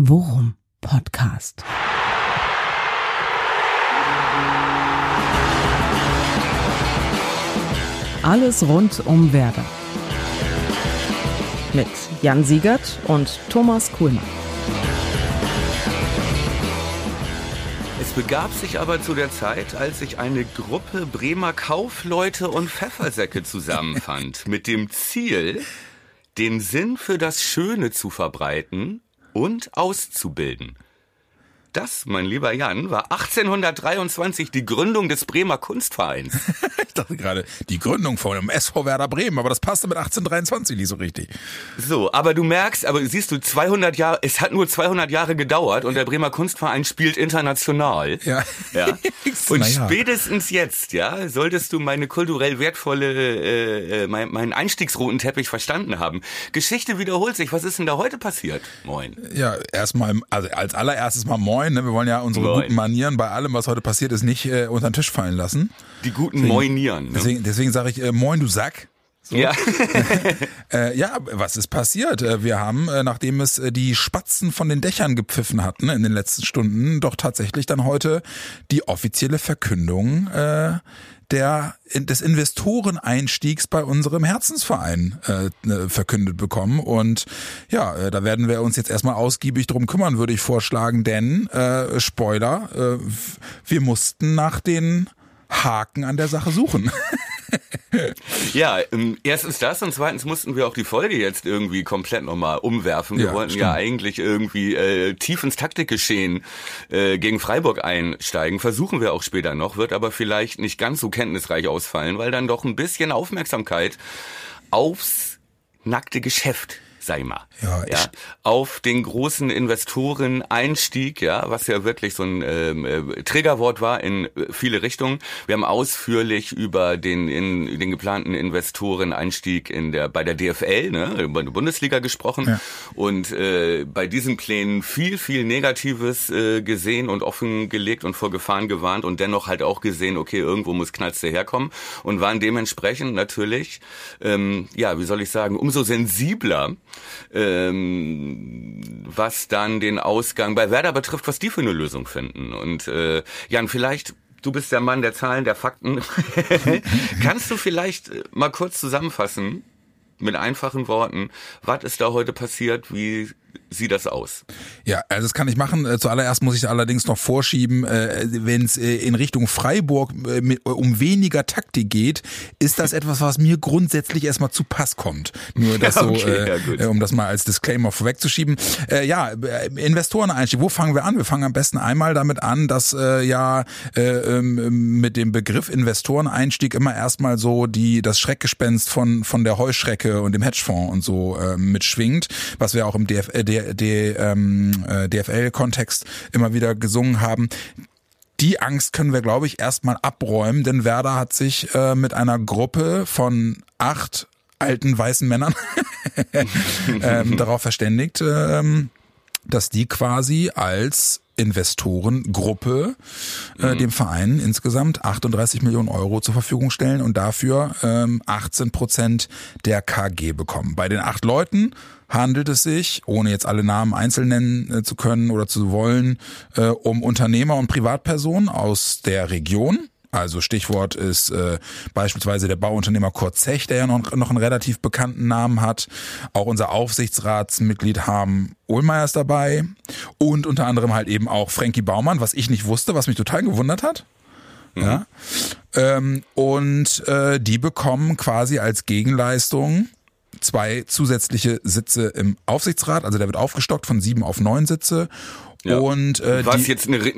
Worum Podcast. Alles rund um Werder. Mit Jan Siegert und Thomas Kuhlmann. Es begab sich aber zu der Zeit, als sich eine Gruppe Bremer Kaufleute und Pfeffersäcke zusammenfand, mit dem Ziel, den Sinn für das Schöne zu verbreiten und auszubilden. Das, mein lieber Jan, war 1823 die Gründung des Bremer Kunstvereins. ich dachte gerade, die Gründung von dem SV Werder Bremen, aber das passte mit 1823 nicht so richtig. So, aber du merkst, aber siehst du, 200 Jahre, es hat nur 200 Jahre gedauert und der Bremer Kunstverein spielt international. Ja. ja. Und Naja. spätestens jetzt, ja, solltest du meine kulturell wertvolle, äh, äh, mein, meinen Einstiegsroten Teppich verstanden haben. Geschichte wiederholt sich. Was ist denn da heute passiert? Moin. Ja, erstmal, also als allererstes mal moin, ne? Wir wollen ja unsere Moin. guten Manieren bei allem, was heute passiert ist, nicht äh, unter den Tisch fallen lassen. Die guten Moinieren. Ne? Deswegen, deswegen sage ich, äh, moin, du Sack. Ja. Äh, ja, was ist passiert? Äh, Wir haben, äh, nachdem es äh, die Spatzen von den Dächern gepfiffen hatten in den letzten Stunden, doch tatsächlich dann heute die offizielle Verkündung äh, der des Investoreneinstiegs bei unserem Herzensverein äh, äh, verkündet bekommen und ja, äh, da werden wir uns jetzt erstmal ausgiebig drum kümmern, würde ich vorschlagen, denn äh, Spoiler, äh, wir mussten nach den Haken an der Sache suchen. Ja, ähm, erstens das und zweitens mussten wir auch die Folge jetzt irgendwie komplett nochmal umwerfen. Wir Ja, wollten stimmt. ja eigentlich irgendwie äh, tief ins Taktikgeschehen äh, gegen Freiburg einsteigen. Versuchen wir auch später noch, wird aber vielleicht nicht ganz so kenntnisreich ausfallen, weil dann doch ein bisschen Aufmerksamkeit aufs nackte Geschäft ich mal. Ja, ich- auf den großen Investoren-Einstieg, ja, was ja wirklich so ein ähm, äh, Triggerwort war in äh, viele Richtungen. Wir haben ausführlich über den in den geplanten Investoren-Einstieg in der bei der DFL, ne, über die Bundesliga gesprochen Ja. und äh, bei diesen Plänen viel viel Negatives äh, gesehen und offengelegt und vor Gefahren gewarnt und dennoch halt auch gesehen, okay, irgendwo muss Knalze herkommen und waren dementsprechend natürlich, ähm, ja, wie soll ich sagen, umso sensibler ähm, was dann den Ausgang bei Werder betrifft, was die für eine Lösung finden. Und äh, Jan, vielleicht, du bist der Mann der Zahlen, der Fakten. Kannst du vielleicht äh, mal kurz zusammenfassen, mit einfachen Worten, was ist da heute passiert, wie sieht das aus? Ja, also das kann ich machen. Äh, Zuallererst muss ich allerdings noch vorschieben, äh, wenn es äh, in Richtung Freiburg um weniger Taktik geht, ist das etwas, was mir grundsätzlich erstmal zu Pass kommt. Nur das so, Okay, ja, um das mal als Disclaimer vorwegzuschieben. Ja, Investoreneinstieg, wo fangen wir an? Wir fangen am besten einmal damit an, dass ja äh, ähm, mit dem Begriff Investoreneinstieg immer erstmal so die das Schreckgespenst von von der Heuschrecke und dem Hedgefonds und so mitschwingt, was wir auch im DF, der, der, ähm, äh, DFL-Kontext immer wieder gesungen haben. Die Angst können wir, glaube ich, erstmal abräumen, denn Werder hat sich äh, mit einer Gruppe von acht alten weißen Männern ähm, darauf verständigt, ähm, dass die quasi als Investorengruppe äh, dem Verein insgesamt 38 Millionen Euro zur Verfügung stellen und dafür ähm, 18 Prozent der KG bekommen. Bei den acht Leuten handelt es sich, ohne jetzt alle Namen einzeln nennen äh, zu können oder zu wollen, äh, um Unternehmer und Privatpersonen aus der Region. Also Stichwort ist äh, beispielsweise der Bauunternehmer Kurt Zech, der ja noch, noch einen relativ bekannten Namen hat. Auch unser Aufsichtsratsmitglied Harm Ohlmeier ist dabei. Und unter anderem halt eben auch Frankie Baumann, was ich nicht wusste, was mich total gewundert hat. Ja. Ähm, und äh, die bekommen quasi als Gegenleistung zwei zusätzliche Sitze im Aufsichtsrat. Also der wird aufgestockt von sieben auf neun Sitze. Ja. Und äh, was die, jetzt eine,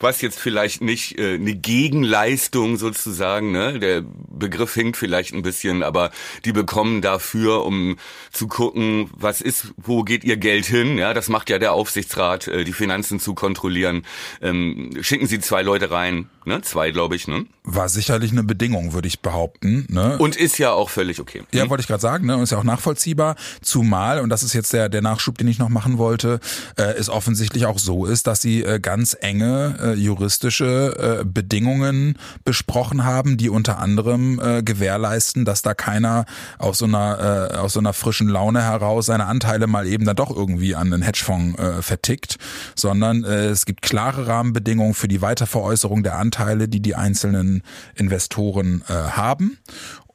was jetzt vielleicht nicht äh, eine Gegenleistung sozusagen, ne? Der Begriff hinkt vielleicht ein bisschen, aber die bekommen dafür, um zu gucken, was ist, wo geht ihr Geld hin? Ja, das macht ja der Aufsichtsrat, äh, die Finanzen zu kontrollieren. Ähm, schicken Sie zwei Leute rein, Ne? Zwei, glaube ich, ne? War sicherlich eine Bedingung, würde ich behaupten. Ne? Und ist ja auch völlig okay. Ja, Hm? wollte ich gerade sagen, ne? Und ist ja auch nachvollziehbar. Zumal, und das ist jetzt der, der Nachschub, den ich noch machen wollte, äh, es offensichtlich auch so ist, dass sie äh, ganz enge äh, juristische äh, Bedingungen besprochen haben, die unter anderem äh, gewährleisten, dass da keiner aus so einer, äh, aus so einer frischen Laune heraus seine Anteile mal eben dann doch irgendwie an den Hedgefonds äh, vertickt, sondern äh, es gibt klare Rahmenbedingungen für die Weiterveräußerung der Anteile, die die einzelnen Investoren äh, haben.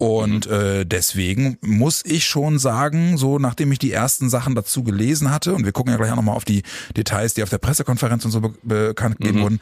Und äh, deswegen muss ich schon sagen, so nachdem ich die ersten Sachen dazu gelesen hatte, und wir gucken ja gleich auch nochmal auf die Details, die auf der Pressekonferenz und so be bekannt gegeben wurden,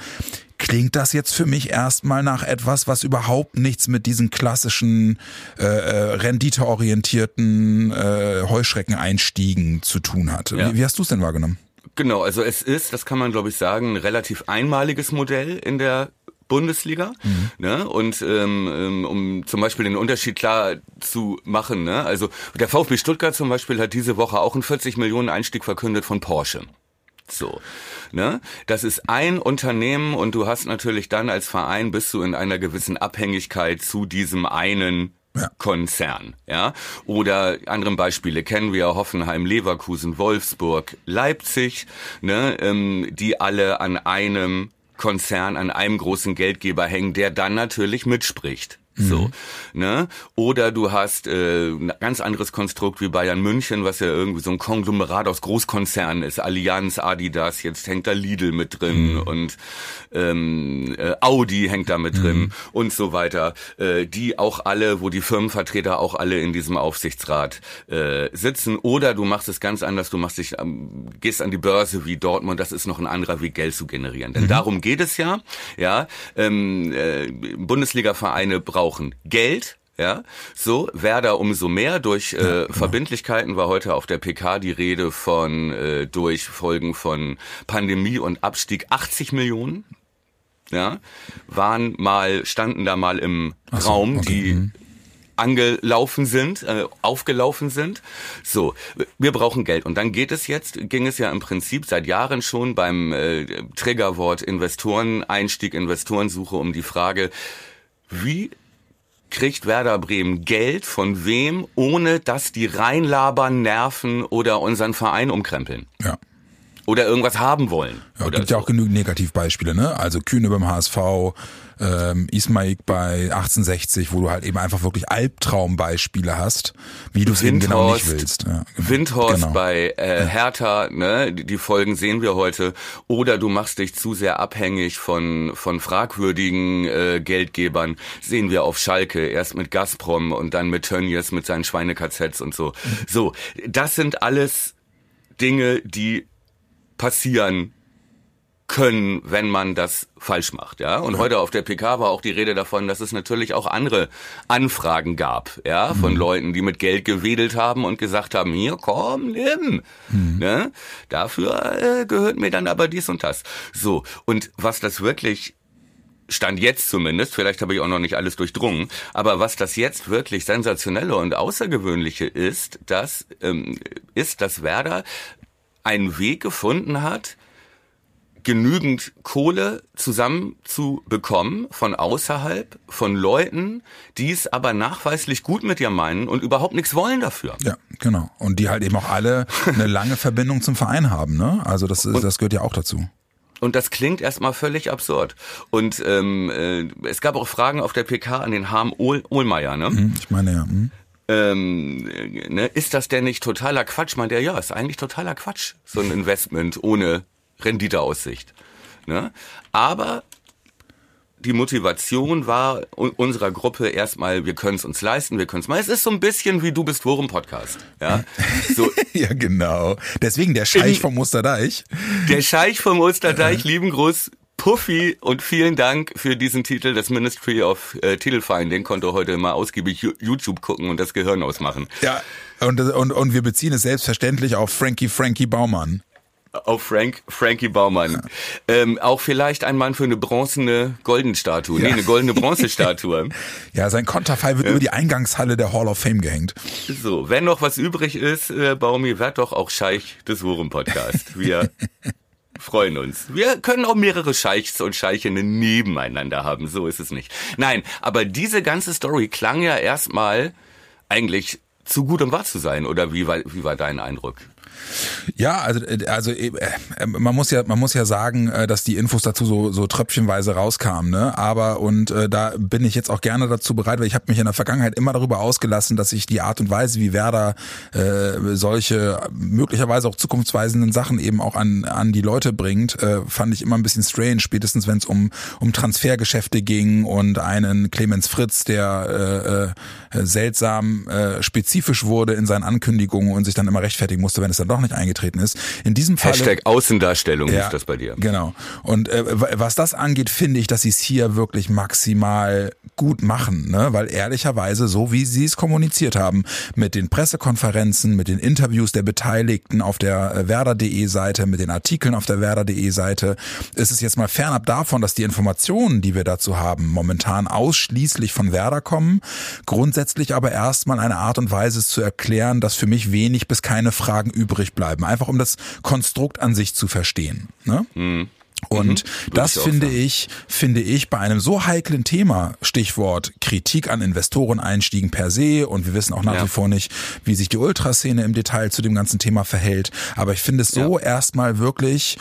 klingt das jetzt für mich erstmal nach etwas, was überhaupt nichts mit diesen klassischen äh, äh, renditeorientierten äh, Heuschreckeneinstiegen zu tun hat. Ja. Wie, wie hast du es denn wahrgenommen? Genau, also es ist, das kann man glaube ich sagen, ein relativ einmaliges Modell in der Bundesliga. Ne? Und ähm, ähm, um zum Beispiel den Unterschied klar zu machen, ne? also der VfB Stuttgart zum Beispiel hat diese Woche auch einen 40 Millionen Einstieg verkündet von Porsche. So, ne? Das ist ein Unternehmen und du hast natürlich dann als Verein bist du in einer gewissen Abhängigkeit zu diesem einen Ja. Konzern, ja. Oder andere Beispiele kennen wir Hoffenheim, Leverkusen, Wolfsburg, Leipzig, ne, ähm, die alle an einem Konzern, an einem großen Geldgeber hängen, der dann natürlich mitspricht. So, ne? Oder du hast äh, ein ganz anderes Konstrukt wie Bayern München, was ja irgendwie so ein Konglomerat aus Großkonzernen ist, Allianz, Adidas, jetzt hängt da Lidl mit drin und ähm, äh, Audi hängt da mit drin und so weiter, äh, die auch alle, wo die Firmenvertreter auch alle in diesem Aufsichtsrat äh, sitzen. Oder du machst es ganz anders, du machst dich, ähm, gehst an die Börse wie Dortmund, das ist noch ein anderer Weg, Geld zu generieren. Denn darum geht es ja. Ja, ähm, äh, Bundesliga-Vereine brauchen Geld. Ja, so Werder umso mehr durch äh, Verbindlichkeiten war heute auf der PK die Rede von äh, durch Folgen von Pandemie und Abstieg 80 Millionen ja, waren mal, standen da mal im so, Raum, okay, die mhm. angelaufen sind, äh, aufgelaufen sind. So, wir brauchen Geld. Und dann geht es jetzt, ging es ja im Prinzip seit Jahren schon beim äh, Triggerwort Investoreneinstieg, Investorensuche um die Frage, wie kriegt Werder Bremen Geld von wem, ohne dass die reinlabern, nerven oder unseren Verein umkrempeln? Ja. Oder irgendwas haben wollen. Ja, gibt ja so. auch genügend Negativbeispiele, ne? Also Kühne beim HSV, ähm, Ismaik bei 1860, wo du halt eben einfach wirklich Albtraumbeispiele hast, wie du es eben genau nicht willst. Ja, genau. Windhorst Genau. bei äh, Hertha, ne, die, die Folgen sehen wir heute. Oder du machst dich zu sehr abhängig von von fragwürdigen äh, Geldgebern. Sehen wir auf Schalke erst mit Gazprom und dann mit Tönnies mit seinen Schweine-KZs und so. So, das sind alles Dinge, die passieren können, wenn man das falsch macht, ja. Und heute auf der PK war auch die Rede davon, dass es natürlich auch andere Anfragen gab, ja, von Leuten, die mit Geld gewedelt haben und gesagt haben, hier, komm, nimm, ne? Dafür äh, gehört mir dann aber dies und das. So. Und was das wirklich Stand jetzt zumindest, vielleicht habe ich auch noch nicht alles durchdrungen, aber was das jetzt wirklich sensationelle und außergewöhnliche ist, das ähm, ist, dass Werder einen Weg gefunden hat, genügend Kohle zusammen zu bekommen von außerhalb, von Leuten, die es aber nachweislich gut mit dir meinen und überhaupt nichts wollen dafür. Ja, genau. Und die halt eben auch alle eine lange Verbindung zum Verein haben, ne? Also das, ist, das gehört ja auch dazu. Und das klingt erstmal völlig absurd. Und ähm, äh, es gab auch Fragen auf der PK an den Harm Ohl Ohlmeier, ne? Hm, Ich meine ja. Hm? ähm, äh, ne, ist das denn nicht totaler Quatsch? Meint er, ja, ist eigentlich totaler Quatsch, so ein Investment ohne Renditeaussicht. Ne? Aber die Motivation war unserer Gruppe erstmal, wir können es uns leisten, wir können es mal. Es ist so ein bisschen wie Du bist Worum Podcast. Ja? So, Ja, genau. Deswegen der Scheich vom Musterdeich. der Scheich vom Osterdeich, lieben Gruß, Puffy und vielen Dank für diesen Titel. Das Ministry of äh, Titelfinding konnte heute mal ausgiebig YouTube gucken und das Gehirn ausmachen. Ja. Und, und, und wir beziehen es selbstverständlich auf Frankie Frankie Baumann. Auf Frank, Frankie Baumann. Ähm, auch vielleicht ein Mann für eine bronzene Goldenstatue. Nee, Ja. eine goldene Bronzestatue. Ja, sein Konterfei wird über die Eingangshalle der Hall of Fame gehängt. so, wenn noch was übrig ist, äh, Baumi, werd doch auch Scheich des Wurm Podcast. Wir freuen uns. Wir können auch mehrere Scheichs und Scheichinnen nebeneinander haben, so ist es nicht. Nein, aber diese ganze Story klang ja erstmal eigentlich zu gut, um wahr zu sein, oder wie war, wie war dein Eindruck? Ja, also also äh, man muss ja man muss ja sagen, äh, dass die Infos dazu so so tröpfchenweise rauskamen, ne? Aber und äh, da bin ich jetzt auch gerne dazu bereit, weil ich habe mich in der Vergangenheit immer darüber ausgelassen, dass ich die Art und Weise, wie Werder äh, solche möglicherweise auch zukunftsweisenden Sachen eben auch an an die Leute bringt, äh, fand ich immer ein bisschen strange, spätestens wenn es um um Transfergeschäfte ging und einen Clemens Fritz, der äh, äh, seltsam äh, spezifisch wurde in seinen Ankündigungen und sich dann immer rechtfertigen musste, wenn es dann doch nicht eingetreten ist. In diesem Fall Hashtag Außendarstellung ja, ist das bei dir. Genau. Und äh, was das angeht, finde ich, dass sie es hier wirklich maximal gut machen, ne? weil ehrlicherweise, so wie sie es kommuniziert haben, mit den Pressekonferenzen, mit den Interviews der Beteiligten auf der äh, Werder.de Seite, mit den Artikeln auf der Werder.de Seite, ist es jetzt mal fernab davon, dass die Informationen, die wir dazu haben, momentan ausschließlich von Werder kommen, grundsätzlich aber erstmal eine Art und Weise zu erklären, dass für mich wenig bis keine Fragen übrig bleiben, einfach um das Konstrukt an sich zu verstehen. Ne? Mhm. Und mhm, das ich finde ich, finde ich bei einem so heiklen Thema, Stichwort Kritik an Investoreneinstiegen per se und wir wissen auch nach ja. wie vor nicht, wie sich die Ultraszene im Detail zu dem ganzen Thema verhält. Aber ich finde es so ja. erstmal wirklich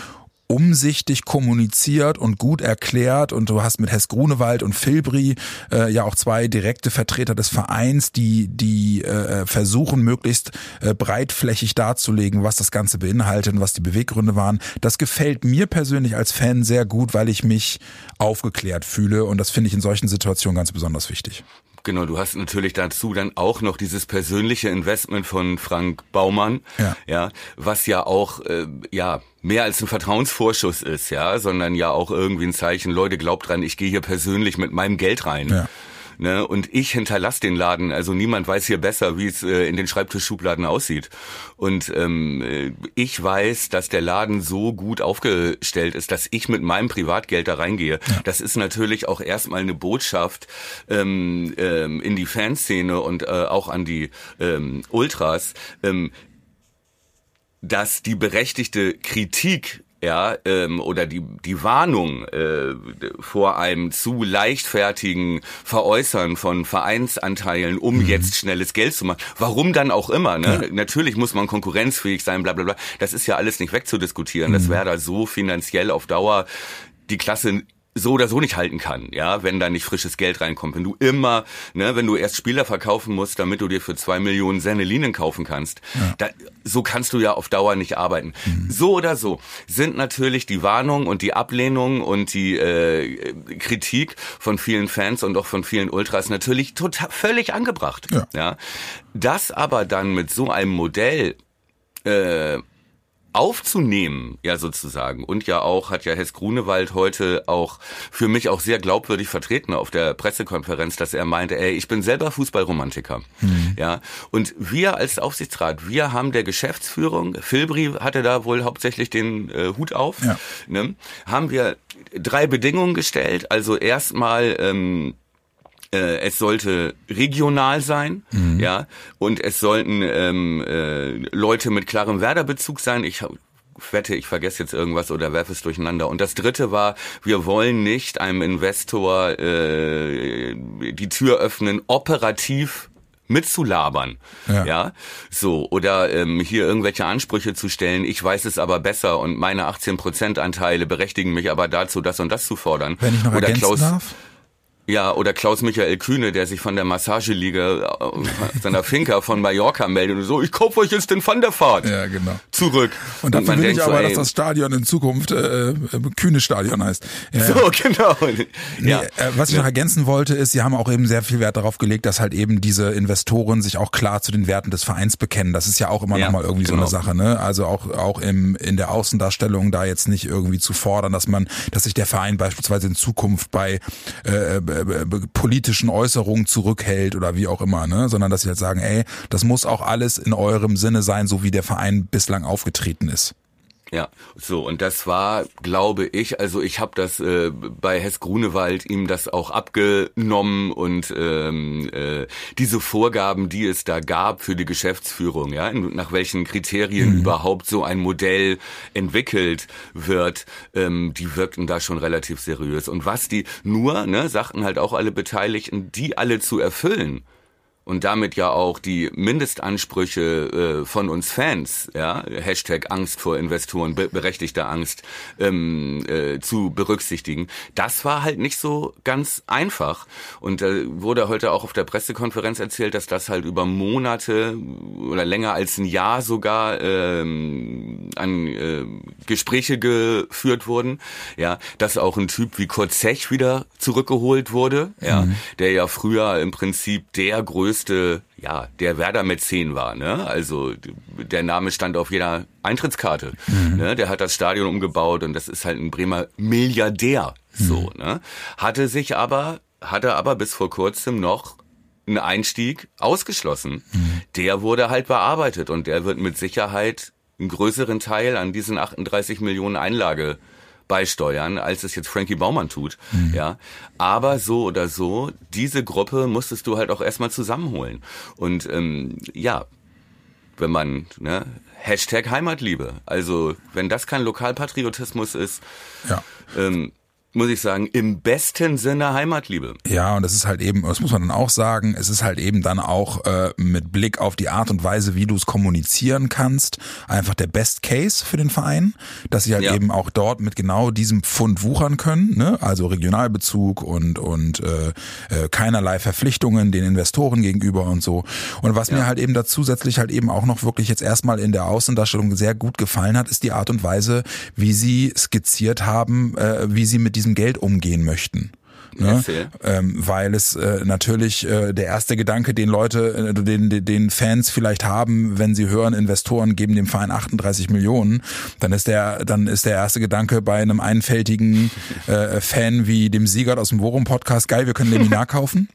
umsichtig kommuniziert und gut erklärt und du hast mit Hess Grunewald und Filbri äh, ja auch zwei direkte Vertreter des Vereins, die die äh, versuchen möglichst äh, breitflächig darzulegen, was das Ganze beinhaltet und was die Beweggründe waren. Das gefällt mir persönlich als Fan sehr gut, weil ich mich aufgeklärt fühle und das finde ich in solchen Situationen ganz besonders wichtig. Genau, du hast natürlich dazu dann auch noch dieses persönliche Investment von Frank Baumann, ja, ja was ja auch äh, ja mehr als ein Vertrauensvorschuss ist, ja, sondern ja auch irgendwie ein Zeichen, Leute, glaubt dran, ich gehe hier persönlich mit meinem Geld rein. Ja. Ne, und ich hinterlasse den Laden. Also niemand weiß hier besser, wie es äh, in den Schreibtischschubladen aussieht. Und ähm, äh, ich weiß, dass der Laden so gut aufgestellt ist, dass ich mit meinem Privatgeld da reingehe. Ja. Das ist natürlich auch erstmal eine Botschaft ähm, ähm, in die Fanszene und äh, auch an die ähm, Ultras. Ähm, dass die berechtigte Kritik ja, ähm, oder die, die Warnung äh, vor einem zu leichtfertigen Veräußern von Vereinsanteilen, um mhm. jetzt schnelles Geld zu machen. Warum dann auch immer, ne? Ja. Natürlich muss man konkurrenzfähig sein, bla bla bla. Das ist ja alles nicht wegzudiskutieren. Mhm. Das wäre da so finanziell auf Dauer die Klasse so oder so nicht halten kann, ja, wenn da nicht frisches Geld reinkommt. Wenn du immer, ne, wenn du erst Spieler verkaufen musst, damit du dir für zwei Millionen Sennelinen kaufen kannst, ja. da, so kannst du ja auf Dauer nicht arbeiten. Mhm. So oder so sind natürlich die Warnung und die Ablehnung und die äh, Kritik von vielen Fans und auch von vielen Ultras natürlich total völlig angebracht. Ja. ja. Das aber dann mit so einem Modell äh, aufzunehmen, ja sozusagen. Und ja auch, hat ja Hess Grunewald heute auch für mich auch sehr glaubwürdig vertreten auf der Pressekonferenz, dass er meinte, ey, ich bin selber Fußballromantiker. Mhm. Ja. Und wir als Aufsichtsrat, wir haben der Geschäftsführung, Filbri hatte da wohl hauptsächlich den äh, Hut auf, ja. ne, haben wir drei Bedingungen gestellt. Also erstmal ähm, äh, es sollte regional sein, mhm. ja, und es sollten ähm, äh, Leute mit klarem Werderbezug sein. Ich wette, ich vergesse jetzt irgendwas oder werfe es durcheinander. Und das dritte war, wir wollen nicht einem Investor äh, die Tür öffnen, operativ mitzulabern, ja. ja, so oder ähm, hier irgendwelche Ansprüche zu stellen. Ich weiß es aber besser und meine 18% Anteile berechtigen mich aber dazu, das und das zu fordern. Wenn ich noch oder ergänzen Klaus, darf? Ja, oder Klaus-Michael Kühne, der sich von der Massageliga äh, seiner Finca von Mallorca meldet und so, ich kaufe euch jetzt den Van der Fahrt. Ja, genau. Zurück. Und dafür und will ich aber, so, dass das Stadion in Zukunft äh, äh, Kühne Stadion heißt. Ja, so, genau. Ja. Nee, äh, was ich noch ergänzen wollte, ist, sie haben auch eben sehr viel Wert darauf gelegt, dass halt eben diese Investoren sich auch klar zu den Werten des Vereins bekennen. Das ist ja auch immer ja, noch mal irgendwie genau. so eine genau. Sache, ne? Also auch, auch im, in der Außendarstellung da jetzt nicht irgendwie zu fordern, dass man, dass sich der Verein beispielsweise in Zukunft bei äh, äh, politischen Äußerungen zurückhält oder wie auch immer, ne? sondern dass sie halt sagen, ey, das muss auch alles in eurem Sinne sein, so wie der Verein bislang aufgetreten ist. Ja, so und das war, glaube ich, also ich habe das äh, bei Hess Grunewald ihm das auch abgenommen und ähm, äh, diese Vorgaben, die es da gab für die Geschäftsführung, ja, nach welchen Kriterien mhm. überhaupt so ein Modell entwickelt wird, ähm, die wirkten da schon relativ seriös. Und was die nur, ne, sagten halt auch alle Beteiligten, die alle zu erfüllen, und damit ja auch die Mindestansprüche äh, von uns Fans, ja, Hashtag Angst vor Investoren, be berechtigte Angst, ähm, äh, zu berücksichtigen. Das war halt nicht so ganz einfach. Und da äh, wurde heute auch auf der Pressekonferenz erzählt, dass das halt über Monate oder länger als ein Jahr sogar ähm, an äh, Gespräche geführt wurden. Ja, dass auch ein Typ wie Kurt Zech wieder zurückgeholt wurde, ja, mhm. der ja früher im Prinzip der größte größte, ja, der Werder-Mäzen war. Ne? Also der Name stand auf jeder Eintrittskarte. Mhm. Ne? Der hat das Stadion umgebaut und das ist halt ein Bremer Milliardär. Mhm. So, ne? Hatte sich aber, hatte aber bis vor kurzem noch einen Einstieg ausgeschlossen. Mhm. Der wurde halt bearbeitet und der wird mit Sicherheit einen größeren Teil an diesen 38 Millionen Einlage beisteuern, als es jetzt Frankie Baumann tut. Mhm. Ja. Aber so oder so, diese Gruppe musstest du halt auch erstmal zusammenholen. Und ähm, ja, wenn man, ne, Hashtag Heimatliebe. Also, wenn das kein Lokalpatriotismus ist, ja. ähm, muss ich sagen, im besten Sinne Heimatliebe. Ja, und das ist halt eben, das muss man dann auch sagen, es ist halt eben dann auch äh, mit Blick auf die Art und Weise, wie du es kommunizieren kannst, einfach der Best Case für den Verein, dass sie halt ja. eben auch dort mit genau diesem Pfund wuchern können, ne? also Regionalbezug und und äh, äh, keinerlei Verpflichtungen den Investoren gegenüber und so. Und was ja. mir halt eben da zusätzlich halt eben auch noch wirklich jetzt erstmal in der Außendarstellung sehr gut gefallen hat, ist die Art und Weise, wie sie skizziert haben, äh, wie sie mit diesem Geld umgehen möchten. Ne? Ähm, weil es äh, natürlich äh, der erste Gedanke, den Leute, äh, den, den Fans vielleicht haben, wenn sie hören, Investoren geben dem Verein 38 Millionen, dann ist der, dann ist der erste Gedanke bei einem einfältigen äh, Fan wie dem Sieger aus dem Worum Podcast, geil, wir können Leminar kaufen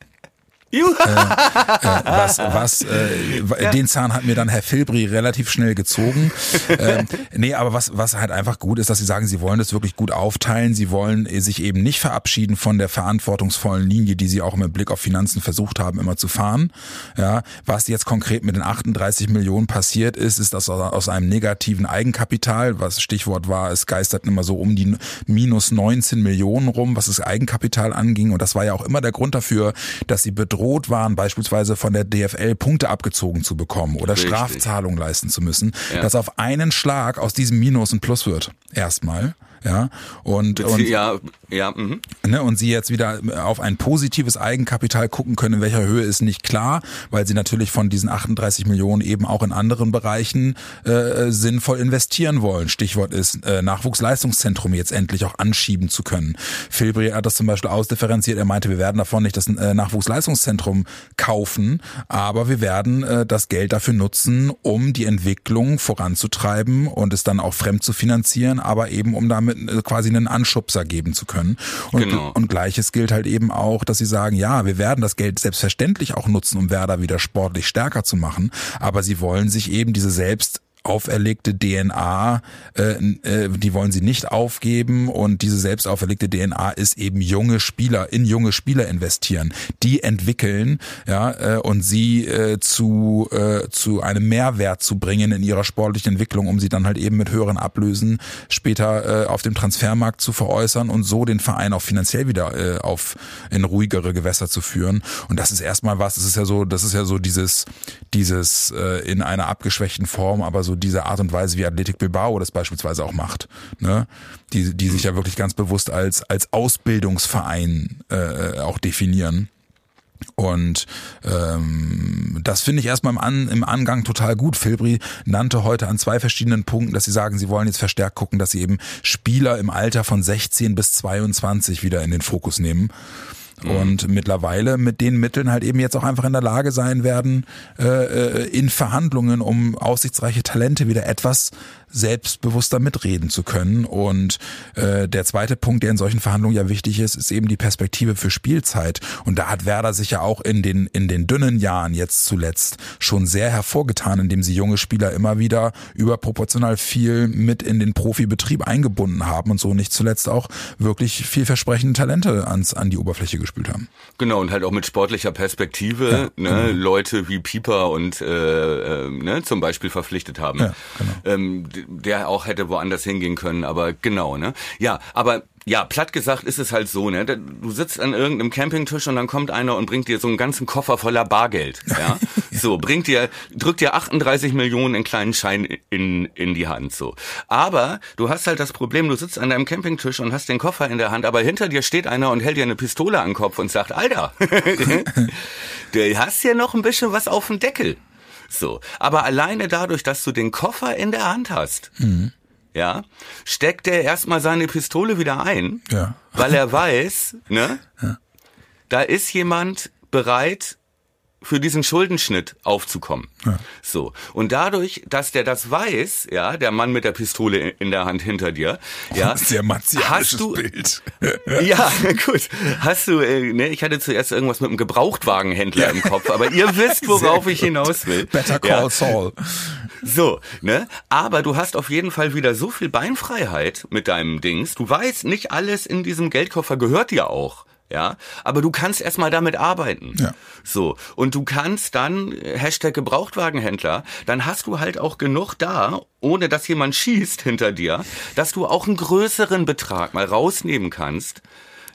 äh, äh, was, was, äh, ja. den Zahn hat mir dann Herr Filbri relativ schnell gezogen. ähm, nee, aber was, was halt einfach gut ist, dass sie sagen, sie wollen das wirklich gut aufteilen. Sie wollen sich eben nicht verabschieden von der verantwortungsvollen Linie, die sie auch mit Blick auf Finanzen versucht haben, immer zu fahren. Ja, was jetzt konkret mit den 38 Millionen passiert ist, ist das aus einem negativen Eigenkapital, was Stichwort war, es geistert immer so um die minus 19 Millionen rum, was das Eigenkapital anging. Und das war ja auch immer der Grund dafür, dass sie bedroht bedroht waren, beispielsweise von der DFL Punkte abgezogen zu bekommen oder Richtig. Strafzahlungen leisten zu müssen, ja. dass auf einen Schlag aus diesem Minus ein Plus wird. Erstmal ja? Und, und ja ja mh. ne, und sie jetzt wieder auf ein positives Eigenkapital gucken können in welcher Höhe ist nicht klar weil sie natürlich von diesen 38 Millionen eben auch in anderen Bereichen äh, sinnvoll investieren wollen. Stichwort ist äh, Nachwuchsleistungszentrum jetzt endlich auch anschieben zu können. Filbri hat das zum Beispiel ausdifferenziert. Er meinte wir werden davon nicht das äh, Nachwuchsleistungszentrum kaufen aber wir werden äh, das Geld dafür nutzen um die Entwicklung voranzutreiben und es dann auch fremd zu finanzieren aber eben um damit äh, quasi einen Anschubser geben zu können. Und, genau. und gleiches gilt halt eben auch, dass sie sagen, ja, wir werden das Geld selbstverständlich auch nutzen, um Werder wieder sportlich stärker zu machen, aber sie wollen sich eben diese selbst auferlegte DNA, äh, äh, die wollen sie nicht aufgeben und diese selbst auferlegte DNA ist eben junge Spieler in junge Spieler investieren, die entwickeln, ja äh, und sie äh, zu äh, zu einem Mehrwert zu bringen in ihrer sportlichen Entwicklung, um sie dann halt eben mit höheren Ablösen später äh, auf dem Transfermarkt zu veräußern und so den Verein auch finanziell wieder äh, auf in ruhigere Gewässer zu führen. Und das ist erstmal was. Das ist ja so, das ist ja so dieses dieses äh, in einer abgeschwächten Form, aber so diese Art und Weise, wie Athletic Bilbao das beispielsweise auch macht, ne? die, die sich ja wirklich ganz bewusst als, als Ausbildungsverein äh, auch definieren. Und ähm, das finde ich erstmal im, An, im Angang total gut. Filbri nannte heute an zwei verschiedenen Punkten, dass sie sagen, sie wollen jetzt verstärkt gucken, dass sie eben Spieler im Alter von 16 bis 22 wieder in den Fokus nehmen. Mhm. Und mittlerweile mit den Mitteln halt eben jetzt auch einfach in der Lage sein werden, äh, in Verhandlungen um aussichtsreiche Talente wieder etwas selbstbewusster mitreden zu können. Und äh, der zweite Punkt, der in solchen Verhandlungen ja wichtig ist, ist eben die Perspektive für Spielzeit. Und da hat Werder sich ja auch in den, in den dünnen Jahren jetzt zuletzt schon sehr hervorgetan, indem sie junge Spieler immer wieder überproportional viel mit in den Profibetrieb eingebunden haben und so nicht zuletzt auch wirklich vielversprechende Talente ans, an die Oberfläche gespült haben. Genau, und halt auch mit sportlicher Perspektive ja, ne, genau. Leute wie Pieper und äh, äh, ne, zum Beispiel verpflichtet haben. Ja, genau. ähm, der auch hätte woanders hingehen können, aber genau, ne? Ja, aber ja, platt gesagt ist es halt so, ne? Du sitzt an irgendeinem Campingtisch und dann kommt einer und bringt dir so einen ganzen Koffer voller Bargeld, ja? So, bringt dir, drückt dir 38 Millionen in kleinen Schein in, in die Hand, so. Aber du hast halt das Problem, du sitzt an deinem Campingtisch und hast den Koffer in der Hand, aber hinter dir steht einer und hält dir eine Pistole an den Kopf und sagt, Alter, du hast hier noch ein bisschen was auf dem Deckel. So. Aber alleine dadurch, dass du den Koffer in der Hand hast, mhm. Ja, steckt er erstmal seine Pistole wieder ein, ja. weil er weiß, ne, ja. da ist jemand bereit, für diesen Schuldenschnitt aufzukommen. Ja. So. Und dadurch, dass der das weiß, ja, der Mann mit der Pistole in der Hand hinter dir, oh, ja, sehr hast du, Bild. ja, gut. Hast du, äh, ne, ich hatte zuerst irgendwas mit einem Gebrauchtwagenhändler ja. im Kopf, aber ihr wisst, worauf ich hinaus will. Better call ja. Saul. So, ne? Aber du hast auf jeden Fall wieder so viel Beinfreiheit mit deinem Dings. Du weißt, nicht alles in diesem Geldkoffer gehört dir auch ja, aber du kannst erstmal damit arbeiten. Ja. So, und du kannst dann, äh, Hashtag Gebrauchtwagenhändler, dann hast du halt auch genug da, ohne dass jemand schießt hinter dir, dass du auch einen größeren Betrag mal rausnehmen kannst,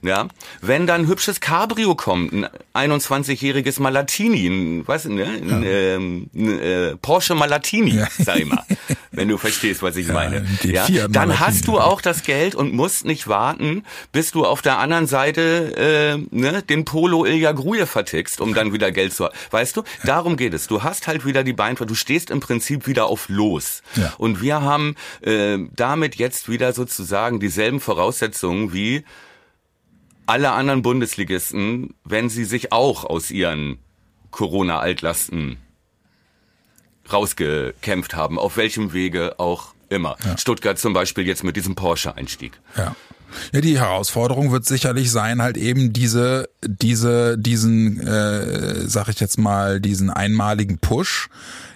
ja, wenn dann hübsches Cabrio kommt, ein 21-jähriges Malatini, ein, was, ne, ein, ja. ähm, ein äh, Porsche Malatini, ja. sag ich mal, wenn du verstehst, was ich ja, meine. Ja, dann hast du auch das Geld und musst nicht warten, bis du auf der anderen Seite äh, ne, den Polo Ilja Gruje vertickst, um dann wieder Geld zu haben. Weißt du, darum geht es. Du hast halt wieder die Beinfreiheit, du stehst im Prinzip wieder auf Los. Ja. Und wir haben äh, damit jetzt wieder sozusagen dieselben Voraussetzungen wie alle anderen Bundesligisten, wenn sie sich auch aus ihren Corona-Altlasten rausgekämpft haben, auf welchem Wege auch immer. Ja. Stuttgart zum Beispiel jetzt mit diesem Porsche-Einstieg. Ja. Ja, die Herausforderung wird sicherlich sein, halt eben diese, diese, diesen, äh, sag ich jetzt mal, diesen einmaligen Push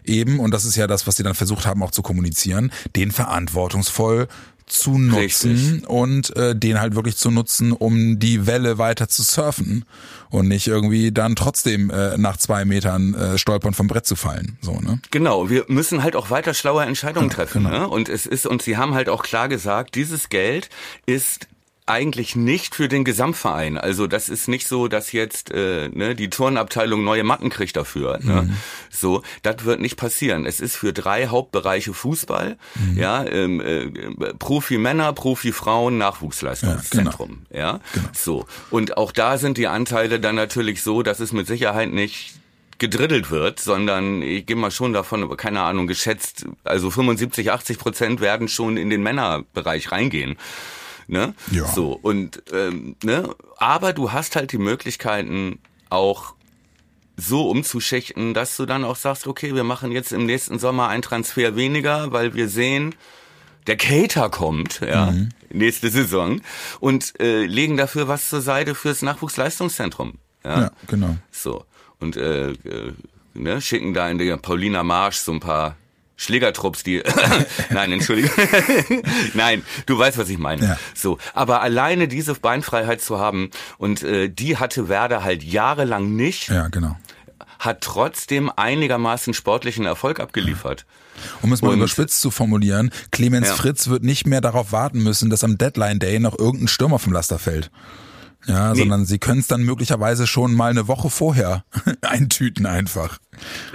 eben, und das ist ja das, was sie dann versucht haben auch zu kommunizieren, den verantwortungsvoll zu nutzen Richtig. und äh, den halt wirklich zu nutzen, um die Welle weiter zu surfen und nicht irgendwie dann trotzdem äh, nach zwei Metern äh, stolpern vom Brett zu fallen. So, ne? Genau, wir müssen halt auch weiter schlaue Entscheidungen treffen. Genau. Ne? Und es ist, und sie haben halt auch klar gesagt, dieses Geld ist eigentlich nicht für den Gesamtverein. Also das ist nicht so, dass jetzt äh, ne, die Turnabteilung neue Matten kriegt dafür. Ne? Mhm. So, das wird nicht passieren. Es ist für drei Hauptbereiche Fußball, mhm. ja, ähm, äh, Profi Männer, Profi Frauen, Nachwuchsleistungszentrum, ja, genau. ja, genau. so. Und auch da sind die Anteile dann natürlich so, dass es mit Sicherheit nicht gedrittelt wird, sondern ich gehe mal schon davon, keine Ahnung, geschätzt, also 75, 80 Prozent werden schon in den Männerbereich reingehen. Ne? Ja. So, und ähm, ne? aber du hast halt die Möglichkeiten auch so umzuschichten, dass du dann auch sagst, okay, wir machen jetzt im nächsten Sommer einen Transfer weniger, weil wir sehen, der Cater kommt, ja, mhm. nächste Saison und äh, legen dafür was zur Seite fürs Nachwuchsleistungszentrum. Ja, ja genau. So und äh, äh, ne, schicken da in der Paulina Marsch so ein paar Schlägertrupps, die Nein, Entschuldigung. Nein, du weißt, was ich meine. Ja. So, aber alleine diese Beinfreiheit zu haben und äh, die hatte Werder halt jahrelang nicht. Ja, genau. Hat trotzdem einigermaßen sportlichen Erfolg abgeliefert. Um es mal und, überspitzt zu formulieren, Clemens ja. Fritz wird nicht mehr darauf warten müssen, dass am Deadline Day noch irgendein Stürmer vom Laster fällt. Ja, nee. sondern sie können es dann möglicherweise schon mal eine Woche vorher eintüten einfach.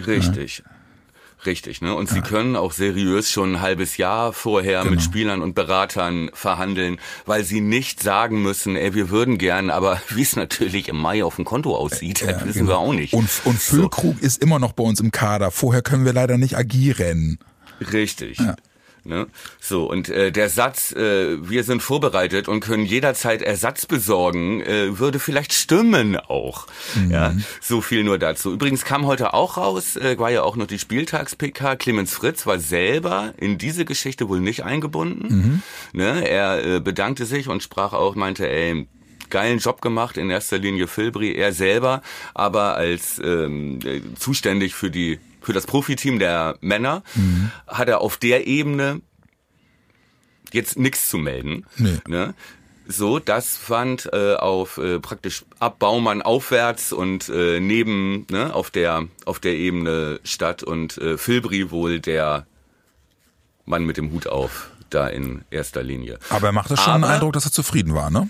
Richtig. Ja. Richtig, ne? Und ja. sie können auch seriös schon ein halbes Jahr vorher genau. mit Spielern und Beratern verhandeln, weil sie nicht sagen müssen, ey, wir würden gern, aber wie es natürlich im Mai auf dem Konto aussieht, ja, das wissen genau. wir auch nicht. Und, und Füllkrug so. ist immer noch bei uns im Kader. Vorher können wir leider nicht agieren. Richtig. Ja. Ne? So, und äh, der Satz, äh, wir sind vorbereitet und können jederzeit Ersatz besorgen, äh, würde vielleicht stimmen auch. Mhm. Ja, so viel nur dazu. Übrigens kam heute auch raus, äh, war ja auch noch die Spieltags-PK, Clemens Fritz war selber in diese Geschichte wohl nicht eingebunden. Mhm. Ne? Er äh, bedankte sich und sprach auch, meinte, ey, geilen Job gemacht, in erster Linie Filbri, er selber, aber als ähm, äh, zuständig für die für das Profiteam der Männer, mhm. hat er auf der Ebene jetzt nichts zu melden. Nee. Ne? So, das fand äh, auf äh, praktisch ab Baumann aufwärts und äh, neben ne, auf der auf der Ebene statt und äh, Filbri wohl der Mann mit dem Hut auf da in erster Linie. Aber er machte schon Aber, den Eindruck, dass er zufrieden war, ne?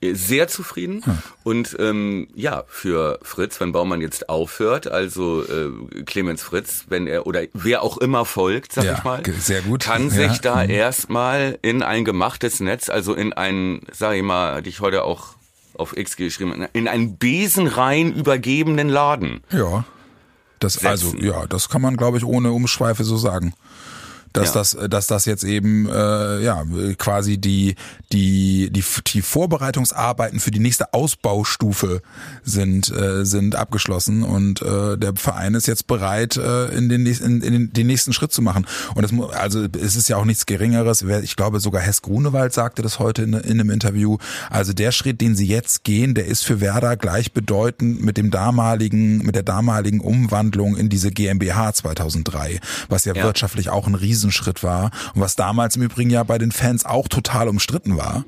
Sehr zufrieden. Hm. Und ähm, ja, für Fritz, wenn Baumann jetzt aufhört, also äh, Clemens Fritz, wenn er oder wer auch immer folgt, sag ja, ich mal, sehr gut. kann ja. sich da mhm. erstmal in ein gemachtes Netz, also in ein, sag ich mal, hatte ich heute auch auf X geschrieben, in einen besenrein übergebenen Laden. Ja. Das, also, ja, das kann man, glaube ich, ohne Umschweife so sagen dass ja. das, dass das jetzt eben äh, ja quasi die die die die Vorbereitungsarbeiten für die nächste Ausbaustufe sind äh, sind abgeschlossen und äh, der Verein ist jetzt bereit äh, in den in, in den nächsten Schritt zu machen und es also es ist ja auch nichts Geringeres. Ich glaube sogar Hess Grunewald sagte das heute in, in einem Interview. Also der Schritt, den sie jetzt gehen, der ist für Werder gleichbedeutend mit dem damaligen mit der damaligen Umwandlung in diese GmbH 2003, was ja, ja. wirtschaftlich auch ein riesen Riesenschritt war und was damals im Übrigen ja bei den Fans auch total umstritten war.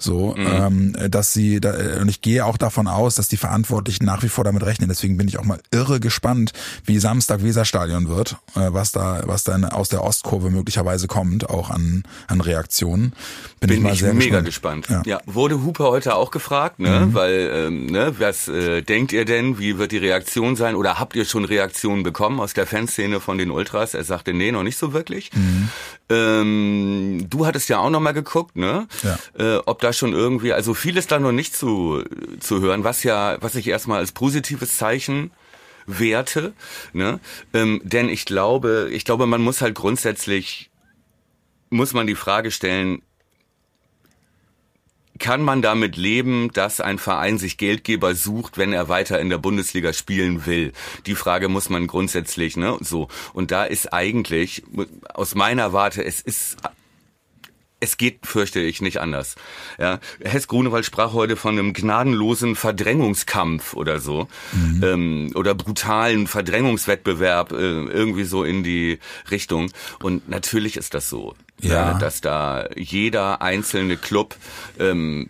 So, mhm. ähm, dass sie, da, und ich gehe auch davon aus, dass die Verantwortlichen nach wie vor damit rechnen. Deswegen bin ich auch mal irre gespannt, wie Samstag Weserstadion wird, äh, was da, was dann aus der Ostkurve möglicherweise kommt, auch an, an Reaktionen. Bin, bin ich mal sehr mega gespannt. gespannt. Ja. ja. wurde Hooper heute auch gefragt, ne? Mhm. Weil, ähm, ne, was äh, denkt ihr denn? Wie wird die Reaktion sein? Oder habt ihr schon Reaktionen bekommen aus der Fanszene von den Ultras? Er sagte, nee, noch nicht so wirklich. Mhm. Ähm, du hattest ja auch noch mal geguckt, ne? Ja. Äh, ob da schon irgendwie, also vieles da noch nicht zu, zu hören, was ja, was ich erstmal als positives Zeichen werte, ne? Ähm, denn ich glaube, ich glaube, man muss halt grundsätzlich, muss man die Frage stellen, kann man damit leben, dass ein Verein sich Geldgeber sucht, wenn er weiter in der Bundesliga spielen will? Die Frage muss man grundsätzlich, ne, so. Und da ist eigentlich, aus meiner Warte, es ist es geht, fürchte ich, nicht anders. Ja, Hess Grunewald sprach heute von einem gnadenlosen Verdrängungskampf oder so mhm. ähm, oder brutalen Verdrängungswettbewerb äh, irgendwie so in die Richtung. Und natürlich ist das so, ja. Äh, dass da jeder einzelne Club ähm,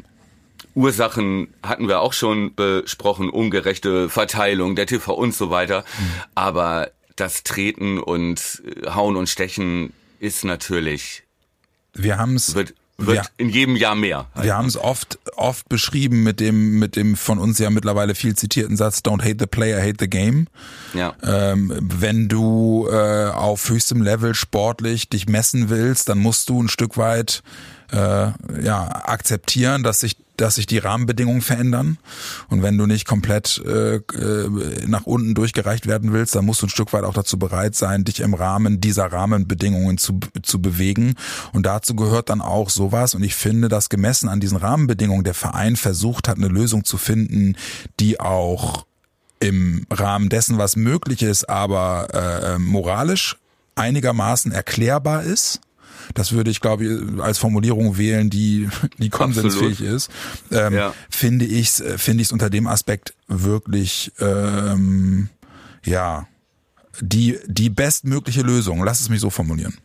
Ursachen hatten wir auch schon besprochen, ungerechte Verteilung der TV und so weiter. Mhm. Aber das Treten und äh, Hauen und Stechen ist natürlich wir haben es wird, wird ja, in jedem Jahr mehr. Wir haben es oft oft beschrieben mit dem mit dem von uns ja mittlerweile viel zitierten Satz Don't hate the player, hate the game. Ja. Ähm, wenn du äh, auf höchstem Level sportlich dich messen willst, dann musst du ein Stück weit äh, ja akzeptieren, dass sich dass sich die Rahmenbedingungen verändern. Und wenn du nicht komplett äh, äh, nach unten durchgereicht werden willst, dann musst du ein Stück weit auch dazu bereit sein, dich im Rahmen dieser Rahmenbedingungen zu, zu bewegen. Und dazu gehört dann auch sowas. Und ich finde, dass gemessen an diesen Rahmenbedingungen der Verein versucht hat, eine Lösung zu finden, die auch im Rahmen dessen, was möglich ist, aber äh, moralisch einigermaßen erklärbar ist das würde ich, glaube ich, als Formulierung wählen, die, die konsensfähig Absolut. ist, ähm, ja. finde ich es finde ich's unter dem Aspekt wirklich, ähm, ja, die, die bestmögliche Lösung. Lass es mich so formulieren.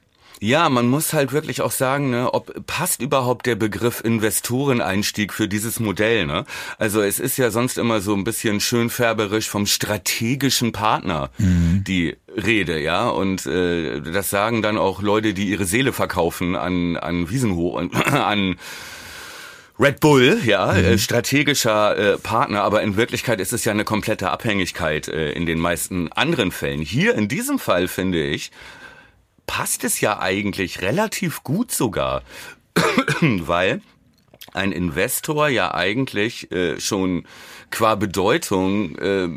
Ja, man muss halt wirklich auch sagen, ne, ob passt überhaupt der Begriff Investoreneinstieg für dieses Modell, ne? Also es ist ja sonst immer so ein bisschen schönfärberisch vom strategischen Partner mhm. die Rede, ja, und äh, das sagen dann auch Leute, die ihre Seele verkaufen an an Wiesenhof und an Red Bull, ja, mhm. äh, strategischer äh, Partner, aber in Wirklichkeit ist es ja eine komplette Abhängigkeit äh, in den meisten anderen Fällen. Hier in diesem Fall finde ich, passt es ja eigentlich relativ gut sogar, weil ein Investor ja eigentlich äh, schon qua Bedeutung äh,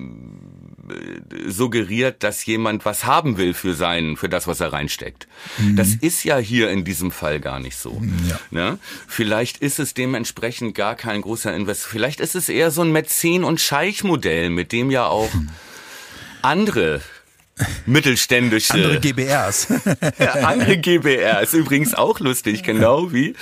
suggeriert, dass jemand was haben will für sein, für das, was er reinsteckt. Mhm. Das ist ja hier in diesem Fall gar nicht so. Ja. Ne? Vielleicht ist es dementsprechend gar kein großer Invest. Vielleicht ist es eher so ein Mäzen- und Scheich-Modell, mit dem ja auch hm. andere mittelständische. Andere GBRs. ja, andere GBRs. Übrigens auch lustig, genau wie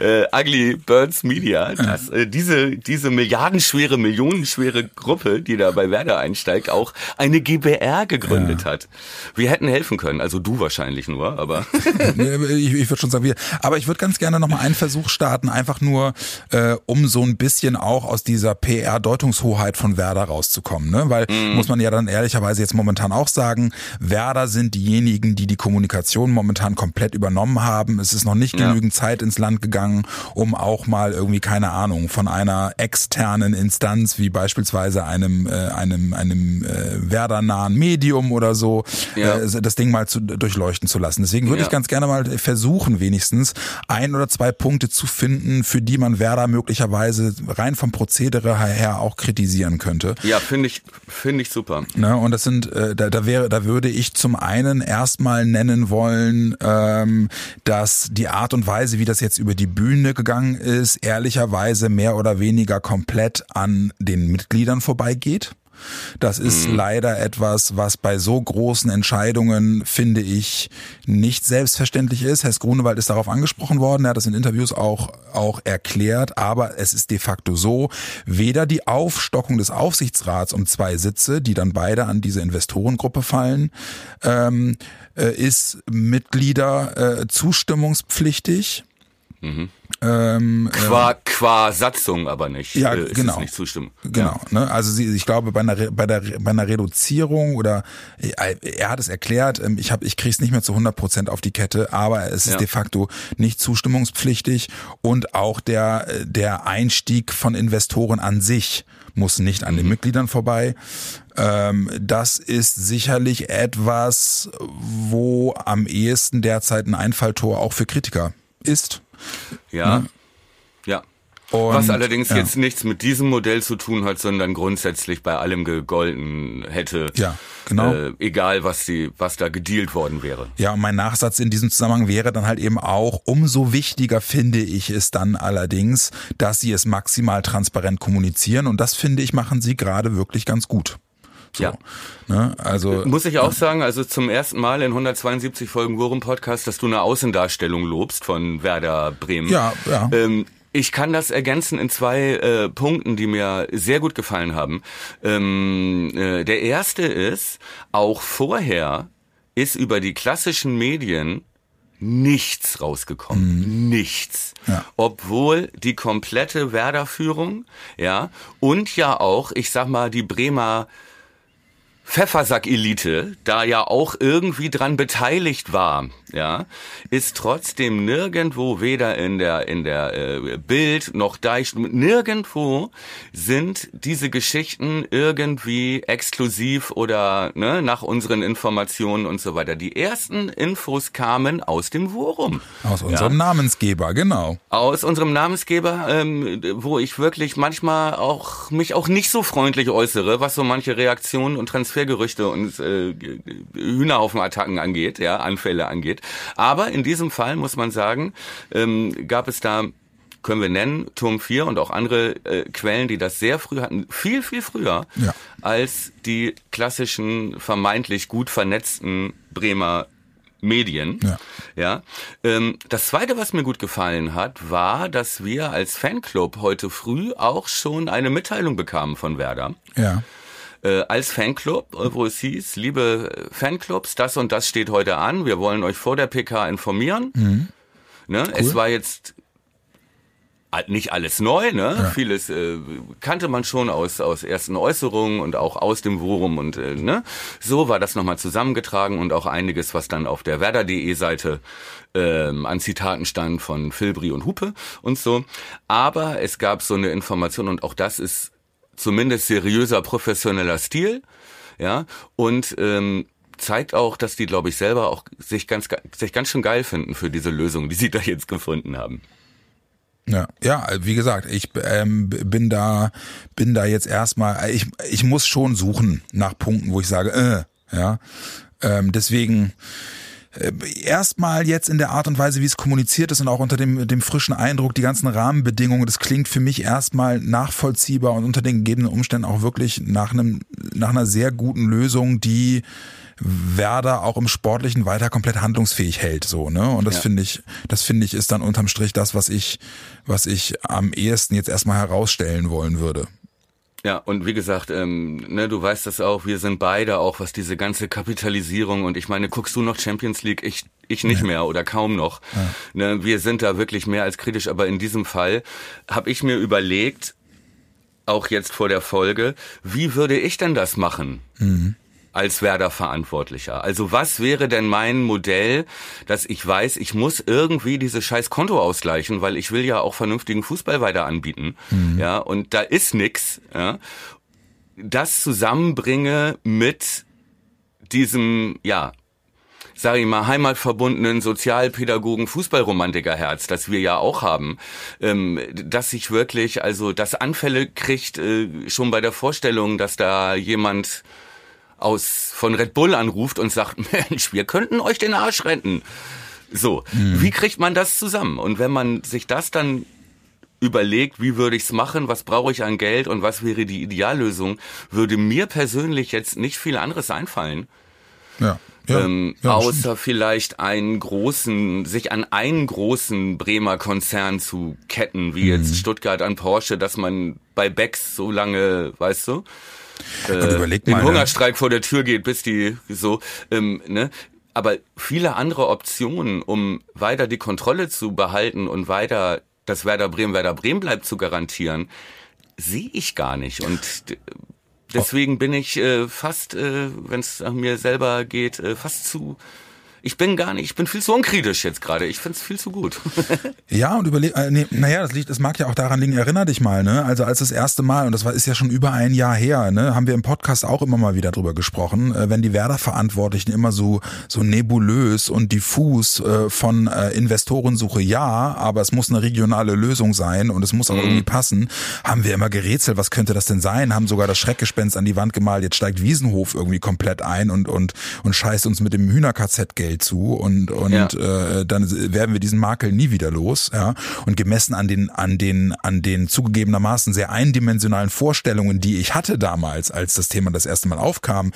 äh, Ugly Birds Media. Dass, äh, diese, diese milliardenschwere, millionenschwere Gruppe, die da bei Werder einsteigt, auch eine GBR gegründet ja. hat. Wir hätten helfen können. Also du wahrscheinlich nur, aber. ich ich würde schon sagen, wir. Aber ich würde ganz gerne nochmal einen Versuch starten, einfach nur, äh, um so ein bisschen auch aus dieser PR-Deutungshoheit von Werder rauszukommen. Ne? Weil, mm. muss man ja dann ehrlicherweise jetzt momentan auch sagen, sagen, Werder sind diejenigen, die die Kommunikation momentan komplett übernommen haben. Es ist noch nicht ja. genügend Zeit ins Land gegangen, um auch mal irgendwie keine Ahnung von einer externen Instanz wie beispielsweise einem äh, einem einem äh, Werder nahen Medium oder so ja. äh, das Ding mal zu, durchleuchten zu lassen. Deswegen würde ja. ich ganz gerne mal versuchen, wenigstens ein oder zwei Punkte zu finden, für die man Werder möglicherweise rein vom Prozedere her auch kritisieren könnte. Ja, finde ich finde ich super. Ne, und das sind äh, da, da wäre da würde ich zum einen erstmal nennen wollen, ähm, dass die Art und Weise, wie das jetzt über die Bühne gegangen ist, ehrlicherweise mehr oder weniger komplett an den Mitgliedern vorbeigeht. Das ist mhm. leider etwas, was bei so großen Entscheidungen, finde ich, nicht selbstverständlich ist. Herr Grunewald ist darauf angesprochen worden, er hat das in Interviews auch, auch erklärt, aber es ist de facto so, weder die Aufstockung des Aufsichtsrats um zwei Sitze, die dann beide an diese Investorengruppe fallen, ähm, äh, ist Mitglieder äh, zustimmungspflichtig. Mhm. Ähm, qua, äh, qua Satzung aber nicht. Ja, äh, genau. nicht zustimmen. Genau. Ja. Ne? Also sie, ich glaube bei einer bei der bei einer Reduzierung oder äh, er hat es erklärt. Ähm, ich habe ich krieg's nicht mehr zu 100 Prozent auf die Kette, aber es ist ja. de facto nicht zustimmungspflichtig und auch der der Einstieg von Investoren an sich muss nicht an den mhm. Mitgliedern vorbei. Ähm, das ist sicherlich etwas, wo am ehesten derzeit ein Einfalltor auch für Kritiker ist. Ja. Ne? Ja. Und, Was allerdings ja. jetzt nichts mit diesem Modell zu tun hat, sondern grundsätzlich bei allem gegolten hätte. Ja, genau. Äh, egal, was die, was da gedealt worden wäre. Ja, und mein Nachsatz in diesem Zusammenhang wäre dann halt eben auch, umso wichtiger finde ich es dann allerdings, dass sie es maximal transparent kommunizieren. Und das finde ich, machen sie gerade wirklich ganz gut. So, ja. Ne? Also muss ich auch sagen, also zum ersten Mal in 172 Folgen Worum Podcast, dass du eine Außendarstellung lobst von Werder Bremen. Ja, ja. Ähm, ich kann das ergänzen in zwei äh, Punkten, die mir sehr gut gefallen haben. Ähm, äh, der erste ist, auch vorher ist über die klassischen Medien nichts rausgekommen. Mhm. Nichts. Ja. Obwohl die komplette Werder-Führung, ja, und ja auch, ich sag mal, die Bremer Pfeffersack-Elite, da ja auch irgendwie dran beteiligt war, ja, ist trotzdem nirgendwo, weder in der in der äh, Bild noch da, nirgendwo sind diese Geschichten irgendwie exklusiv oder ne, nach unseren Informationen und so weiter. Die ersten Infos kamen aus dem Forum. Aus unserem ja. Namensgeber, genau. Aus unserem Namensgeber, ähm, wo ich wirklich manchmal auch mich auch nicht so freundlich äußere, was so manche Reaktionen und Transfer Transfergerüchte und äh, Hühnerhaufenattacken angeht, ja, Anfälle angeht. Aber in diesem Fall muss man sagen, ähm, gab es da können wir nennen, Turm 4 und auch andere äh, Quellen, die das sehr früh hatten, viel, viel früher ja. als die klassischen, vermeintlich gut vernetzten Bremer Medien. Ja. ja. Ähm, das zweite, was mir gut gefallen hat, war, dass wir als Fanclub heute früh auch schon eine Mitteilung bekamen von Werder. Ja äh, als Fanclub, äh, wo es hieß, liebe Fanclubs, das und das steht heute an, wir wollen euch vor der PK informieren. Mhm. Ne? Cool. Es war jetzt nicht alles neu, ne? Ja. Vieles äh, kannte man schon aus aus ersten Äußerungen und auch aus dem Forum und äh, ne? So war das nochmal zusammengetragen und auch einiges, was dann auf der Werder.de Seite ähm, an Zitaten stand von Filbri und Hupe und so. Aber es gab so eine Information und auch das ist zumindest seriöser, professioneller Stil, ja, und ähm, zeigt auch, dass die, glaube ich, selber auch sich ganz, sich ganz schön geil finden für diese Lösung, die sie da jetzt gefunden haben. Ja, Ja, ja, wie gesagt, ich ähm, bin da, bin da jetzt erstmal, ich, ich muss schon suchen nach Punkten, wo ich sage, äh, ja, ähm, deswegen äh, erstmal jetzt in der Art und Weise, wie es kommuniziert ist und auch unter dem, dem frischen Eindruck, die ganzen Rahmenbedingungen, das klingt für mich erstmal nachvollziehbar und unter den gegebenen Umständen auch wirklich nach einem, nach einer sehr guten Lösung, die Werder auch im Sportlichen weiter komplett handlungsfähig hält, so, ne? Und das ja. finde ich, das finde ich ist dann unterm Strich das, was ich, was ich am ehesten jetzt erstmal herausstellen wollen würde. Ja, und wie gesagt, ähm, ne, du weißt das auch, wir sind beide auch, was diese ganze Kapitalisierung und ich meine, guckst du noch Champions League? Ich, ich nicht ja. mehr oder kaum noch. Ja. Ne, wir sind da wirklich mehr als kritisch, aber in diesem Fall habe ich mir überlegt, auch jetzt vor der Folge, wie würde ich denn das machen? Mhm als Werder-Verantwortlicher? Also was wäre denn mein Modell, dass ich weiß, ich muss irgendwie dieses scheiß Konto ausgleichen, weil ich will ja auch vernünftigen Fußball weiter anbieten. Mhm. Ja, und da ist nix. Ja, das zusammenbringe mit diesem, ja, sage ich mal, heimatverbundenen Sozialpädagogen, Fußballromantikerherz, das wir ja auch haben, ähm, dass sich wirklich, also das Anfälle kriegt äh, schon bei der Vorstellung, dass da jemand aus von Red Bull anruft und sagt, Mensch, wir könnten euch den Arsch retten. So, mhm. wie kriegt man das zusammen? Und wenn man sich das dann überlegt, wie würde ich's machen, was brauche ich an Geld und was wäre die Ideallösung, würde mir persönlich jetzt nicht viel anderes einfallen. Ja. Ja, ähm, ja, außer stimmt. vielleicht einen großen, sich an einen großen Bremer Konzern zu ketten, wie mhm. jetzt Stuttgart an Porsche, dass man bei Becks so lange, weißt du, äh, den ne? Hungerstreik vor der Tür geht, bis die so, ähm, ne? Aber viele andere Optionen, um weiter die Kontrolle zu behalten und weiter das Werder Bremen Werder Bremen bleibt zu garantieren, sehe ich gar nicht. Und deswegen bin ich äh, fast, äh, wenn es mir selber geht, äh, fast zu ich bin gar nicht, ich bin viel zu unkritisch jetzt gerade. Ich finde es viel zu gut. ja, und überleg, äh, nee, naja, das liegt, das mag ja auch daran liegen, erinner dich mal, ne? Also als das erste Mal, und das war, ist ja schon über ein Jahr her, ne, haben wir im Podcast auch immer mal wieder drüber gesprochen, äh, wenn die Werder-Verantwortlichen immer so, so nebulös und diffus äh, von äh, Investorensuche ja, aber es muss eine regionale Lösung sein und es muss auch mhm. irgendwie passen, haben wir immer gerätselt, was könnte das denn sein? Haben sogar das Schreckgespenst an die Wand gemalt, jetzt steigt Wiesenhof irgendwie komplett ein und, und, und scheißt uns mit dem Hühner-KZ-Geld Geld zu und und ja. äh, dann werden wir diesen Makel nie wieder los, ja. Und gemessen an den an den an den zugegebenermaßen sehr eindimensionalen Vorstellungen, die ich hatte damals, als das Thema das erste Mal aufkam,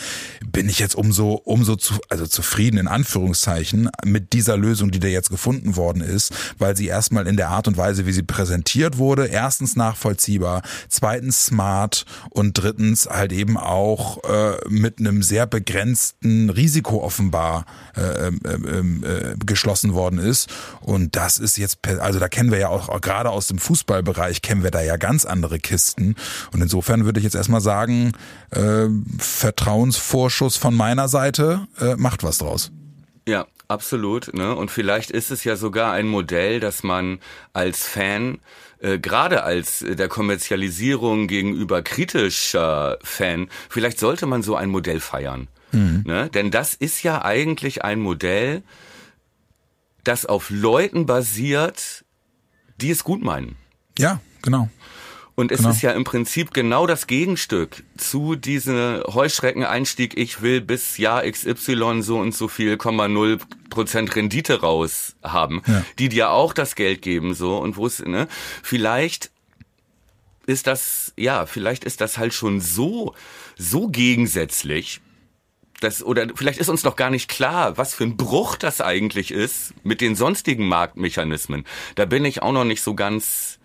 bin ich jetzt umso umso zu, also zufrieden in Anführungszeichen mit dieser Lösung, die da jetzt gefunden worden ist, weil sie erstmal in der Art und Weise, wie sie präsentiert wurde, erstens nachvollziehbar, zweitens smart und drittens halt eben auch äh, mit einem sehr begrenzten Risiko offenbar äh, ähm, ähm, äh, geschlossen worden ist. Und das ist jetzt, also da kennen wir ja auch, auch gerade aus dem Fußballbereich kennen wir da ja ganz andere Kisten. Und insofern würde ich jetzt erstmal sagen, äh, Vertrauensvorschuss von meiner Seite äh, macht was draus. Ja, absolut. Ne? Und vielleicht ist es ja sogar ein Modell, dass man als Fan äh, gerade als der Kommerzialisierung gegenüber kritischer Fan, vielleicht sollte man so ein Modell feiern. Mhm. Ne? Denn das ist ja eigentlich ein Modell, das auf Leuten basiert, die es gut meinen. Ja, genau. Und es genau. ist ja im Prinzip genau das Gegenstück zu diesem Heuschreckeneinstieg, ich will bis Jahr XY so und so viel, 0 Prozent Rendite raus haben, ja. die dir auch das Geld geben, so, und wo es, ne, vielleicht ist das, ja, vielleicht ist das halt schon so, so gegensätzlich, das, oder vielleicht ist uns noch gar nicht klar, was für ein Bruch das eigentlich ist mit den sonstigen Marktmechanismen. Da bin ich auch noch nicht so ganz,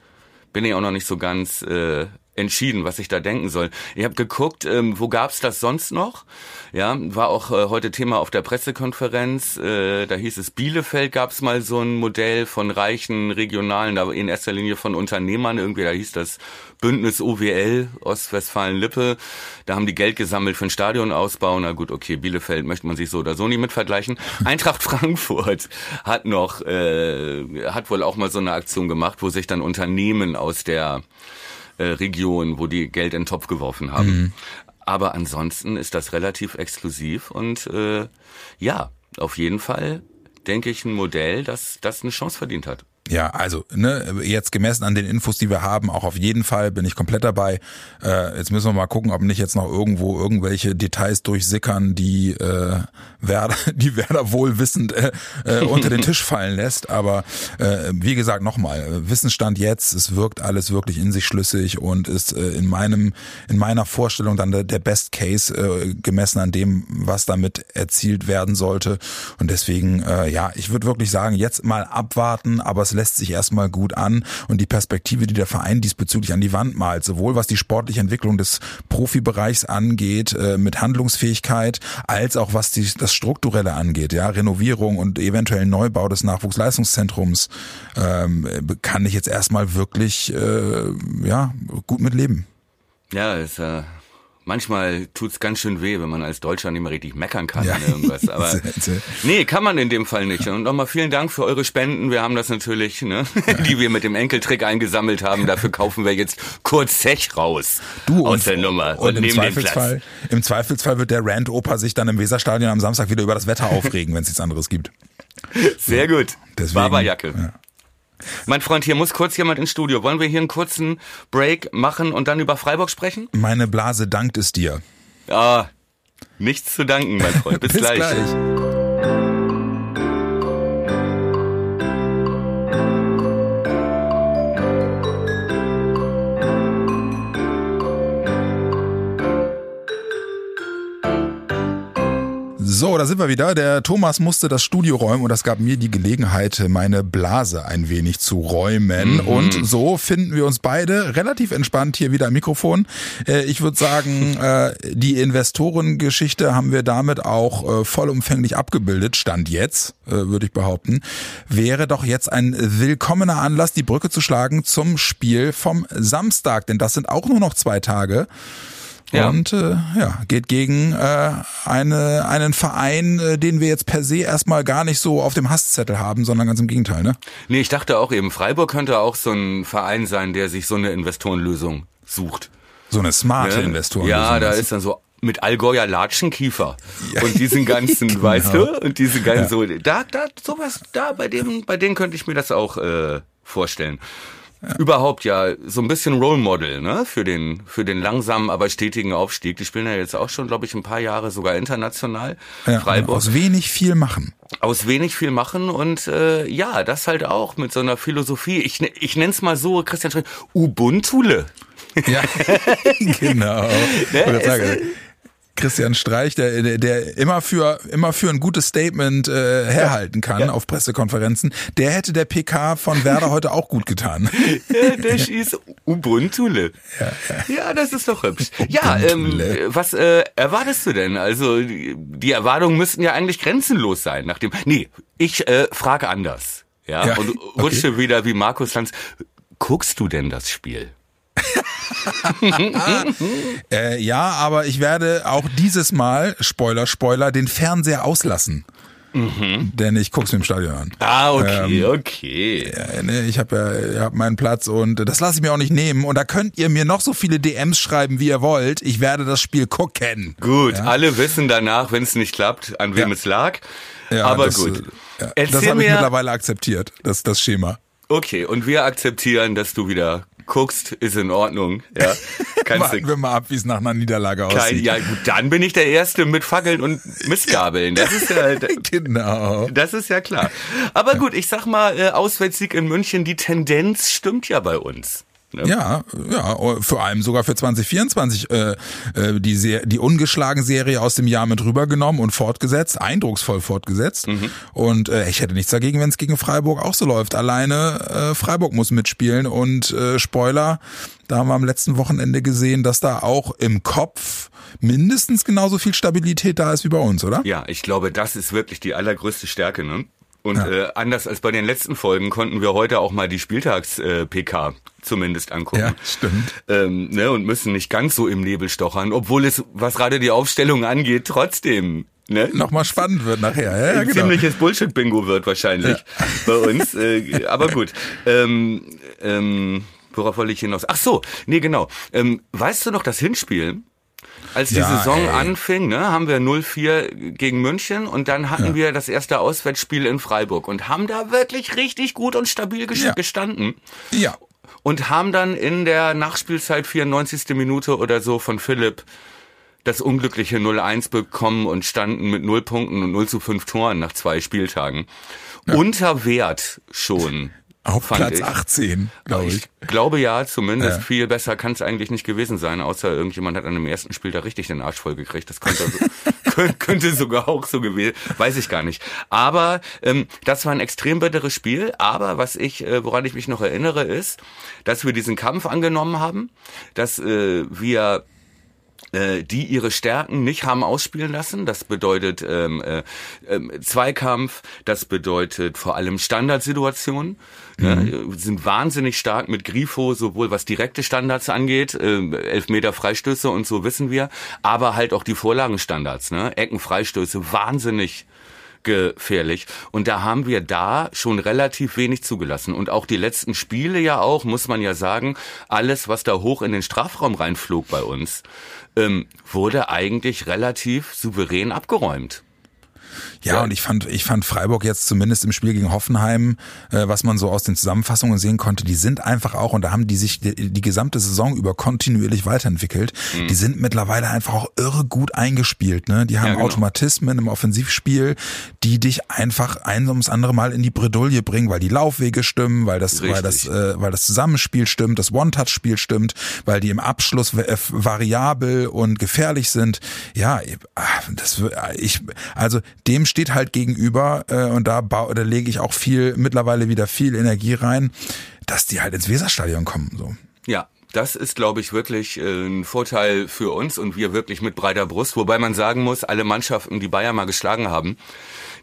bin ich auch noch nicht so ganz äh, entschieden, was ich da denken soll. Ich habe geguckt, ähm, wo gab's das sonst noch? Ja, war auch äh, heute Thema auf der Pressekonferenz. Äh, da hieß es, Bielefeld gab's mal so ein Modell von reichen regionalen, aber in erster Linie von Unternehmern irgendwie. Da hieß das Bündnis OWL, Ostwestfalen-Lippe. Da haben die Geld gesammelt für einen Stadionausbau. Na gut, okay, Bielefeld möchte man sich so oder so nie mit vergleichen. Eintracht Frankfurt hat noch, äh, hat wohl auch mal so eine Aktion gemacht, wo sich dann Unternehmen aus der äh, Region, wo die Geld in den Topf geworfen haben. Mhm. Aber ansonsten ist das relativ exklusiv und äh, ja, auf jeden Fall denke ich ein Modell, das, das eine Chance verdient hat. Ja, also ne, jetzt gemessen an den Infos, die wir haben, auch auf jeden Fall bin ich komplett dabei. Äh, jetzt müssen wir mal gucken, ob nicht jetzt noch irgendwo irgendwelche Details durchsickern, die äh, Werder, die Werder wohlwissend äh, äh, unter den Tisch fallen lässt. Aber äh, wie gesagt, nochmal, Wissensstand jetzt, es wirkt alles wirklich in sich schlüssig und ist äh, in meinem, in meiner Vorstellung dann der, der Best Case äh, gemessen an dem, was damit erzielt werden sollte. Und deswegen, äh, ja, ich würde wirklich sagen, jetzt mal abwarten, aber es lässt sich erstmal gut an und die Perspektive, die der Verein diesbezüglich an die Wand malt, sowohl was die sportliche Entwicklung des Profibereichs angeht, äh, mit Handlungsfähigkeit, als auch was die, das Strukturelle angeht, ja, Renovierung und eventuell Neubau des Nachwuchsleistungszentrums, ähm, kann ich jetzt erstmal wirklich, äh, ja, gut mit leben. Ja, ist äh, manchmal tut's ganz schön weh, wenn man als Deutscher nicht mehr richtig meckern kann ja. an irgendwas. Aber nee, kann man in dem Fall nicht. Und nochmal vielen Dank für eure Spenden. Wir haben das natürlich, ne, die wir mit dem Enkeltrick eingesammelt haben. Dafür kaufen wir jetzt kurz Zech raus du, aus der Nummer und, und im Zweifelsfall, im Zweifelsfall wird der Rand-Opa sich dann im Weserstadion am Samstag wieder über das Wetter aufregen, wenn es nichts anderes gibt. Sehr gut. Deswegen, Barberjacke. Ja. Mein Freund, hier muss kurz jemand ins Studio. Wollen wir hier einen kurzen Break machen und dann über Freiburg sprechen? Meine Blase dankt es dir. Ah, nichts zu danken, mein Freund. Bis, Bis gleich. gleich. So, da sind wir wieder. Der Thomas musste das Studio räumen und das gab mir die Gelegenheit, meine Blase ein wenig zu räumen. Mhm. Und so finden wir uns beide relativ entspannt hier wieder am Mikrofon. Äh, ich würde sagen, äh, die Investorengeschichte haben wir damit auch äh, vollumfänglich abgebildet. Stand jetzt, würde ich behaupten. Wäre doch jetzt ein willkommener Anlass, die Brücke zu schlagen zum Spiel vom Samstag. Denn das sind auch nur noch zwei Tage. Ja. Und äh, ja, geht gegen äh, eine, einen Verein, äh, den wir jetzt per se erstmal gar nicht so auf dem Hasszettel haben, sondern ganz im Gegenteil, ne? Nee, ich dachte auch eben, Freiburg könnte auch so ein Verein sein, der sich so eine Investorenlösung sucht. So eine smarte ja, Investorenlösung. Ja, da ist dann so mit Allgäuer Latschenkiefer ja. und diesen ganzen, genau. weißt du, und diese ganzen ja. so, da, da, sowas, da, bei dem, bei denen könnte ich mir das auch äh, vorstellen. Ja. Überhaupt ja so ein bisschen Role Model ne? für, den, für den langsamen, aber stetigen Aufstieg. Die spielen ja jetzt auch schon, glaube ich, ein paar Jahre sogar international. Ja, Freiburg. Aus wenig viel machen. Aus wenig viel machen und äh, ja, das halt auch mit so einer Philosophie. Ich, ich nenne es mal so, Christian Schmidt, Ubuntule. Ja, genau. Ne? Christian Streich, der, der, der immer für immer für ein gutes Statement äh, herhalten kann ja. auf Pressekonferenzen, der hätte der PK von Werder heute auch gut getan. Ja, der schießt Ubuntule. Ja, ja. ja, das ist doch hübsch. Ja, ähm, was äh, erwartest du denn? Also die Erwartungen müssten ja eigentlich grenzenlos sein. Nach dem, nee, ich äh, frage anders. Ja, ja. und rutsche okay. wieder wie Markus Lanz. Guckst du denn das Spiel? äh, ja, aber ich werde auch dieses Mal, Spoiler, Spoiler, den Fernseher auslassen. Mhm. Denn ich guck's mir im Stadion an. Ah, okay, ähm, okay. Ja, ne, ich habe ja hab meinen Platz und das lasse ich mir auch nicht nehmen. Und da könnt ihr mir noch so viele DMs schreiben, wie ihr wollt. Ich werde das Spiel gucken. Gut, ja? alle wissen danach, wenn es nicht klappt, an wem ja. es lag. Aber das, gut. Ja, das habe ich mittlerweile akzeptiert, das, das Schema. Okay, und wir akzeptieren, dass du wieder guckst, ist in Ordnung. Ja, Kannst Warten wir mal ab, wie es nach einer Niederlage aussieht. Kein, ja, gut, dann bin ich der Erste mit Fackeln und Missgabeln. Das ist ja, genau. Das ist ja klar. Aber gut, ich sag mal, äh, Auswärtssieg in München, die Tendenz stimmt ja bei uns. Ja, ja, vor allem sogar für 2024 äh, äh, die, Ser die ungeschlagen Serie aus dem Jahr mit rübergenommen und fortgesetzt, eindrucksvoll fortgesetzt. Mhm. Und äh, ich hätte nichts dagegen, wenn es gegen Freiburg auch so läuft. Alleine äh, Freiburg muss mitspielen und äh, Spoiler, da haben wir am letzten Wochenende gesehen, dass da auch im Kopf mindestens genauso viel Stabilität da ist wie bei uns, oder? Ja, ich glaube, das ist wirklich die allergrößte Stärke, ne? Und ja. äh, anders als bei den letzten Folgen konnten wir heute auch mal die Spieltags-PK äh, zumindest angucken. Ja, stimmt. Ähm, ne, und müssen nicht ganz so im Nebel stochern, obwohl es, was gerade die Aufstellung angeht, trotzdem Ne? Nochmal spannend wird nachher. Ja, Ein genau. ziemliches Bullshit-Bingo wird wahrscheinlich ja. bei uns. Äh, aber gut. Ähm, ähm, worauf wollte ich hinaus? Ach so, nee, genau. Ähm, weißt du noch das Hinspiel? Als die Ja, Saison ey. anfing, ne, haben wir 0-4 gegen München und dann hatten wir das erste Auswärtsspiel in Freiburg und haben da wirklich richtig gut und stabil Ja. gestanden. Ja. und haben dann in der Nachspielzeit 94. Minute oder so von Philipp das unglückliche 0-1 bekommen und standen mit 0 Punkten und 0 zu 5 Toren nach zwei Spieltagen. Unter Wert schon. Auf Platz ich. 18, glaube ich. Ich glaube ja, zumindest Ja. viel besser kann es eigentlich nicht gewesen sein, außer irgendjemand hat an dem ersten Spiel da richtig den Arsch voll gekriegt. Das könnte, könnte, könnte sogar auch so gewesen, weiß ich gar nicht. Aber ähm, das war ein extrem bitteres Spiel. Aber was ich, äh, woran ich mich noch erinnere, ist, dass wir diesen Kampf angenommen haben, dass äh, wir äh, die ihre Stärken nicht haben ausspielen lassen. Das bedeutet ähm, äh, ähm, Zweikampf, das bedeutet vor allem Standardsituationen. Ne? Sind wahnsinnig stark mit Grifo, sowohl was direkte Standards angeht, äh, Elfmeter Freistöße und so wissen wir, aber halt auch die Vorlagenstandards, ne? Ecken, Freistöße, wahnsinnig gefährlich. Und da haben wir da schon relativ wenig zugelassen. Und auch die letzten Spiele ja auch, muss man ja sagen, alles, was da hoch in den Strafraum reinflog bei uns, ähm, wurde eigentlich relativ souverän abgeräumt. Ja, Ja. und ich fand, ich fand Freiburg jetzt zumindest im Spiel gegen Hoffenheim, äh, was man so aus den Zusammenfassungen sehen konnte, die sind einfach auch, und da haben die sich die, die gesamte Saison über kontinuierlich weiterentwickelt. Mhm. Die sind mittlerweile einfach auch irre gut eingespielt. Ne? Die haben Ja, genau. Automatismen im Offensivspiel, die dich einfach ein ums andere Mal in die Bredouille bringen, weil die Laufwege stimmen, weil das, weil das, äh, weil das Zusammenspiel stimmt, das One-Touch-Spiel stimmt, weil die im Abschluss äh, variabel und gefährlich sind. Ja, ah, das ich also dem steht halt gegenüber äh, und da, bau, da lege ich auch viel mittlerweile wieder viel Energie rein, dass die halt ins Weserstadion kommen so. Ja, das ist, glaube ich, wirklich äh, ein Vorteil für uns und wir wirklich mit breiter Brust. Wobei man sagen muss, alle Mannschaften, die Bayern mal geschlagen haben,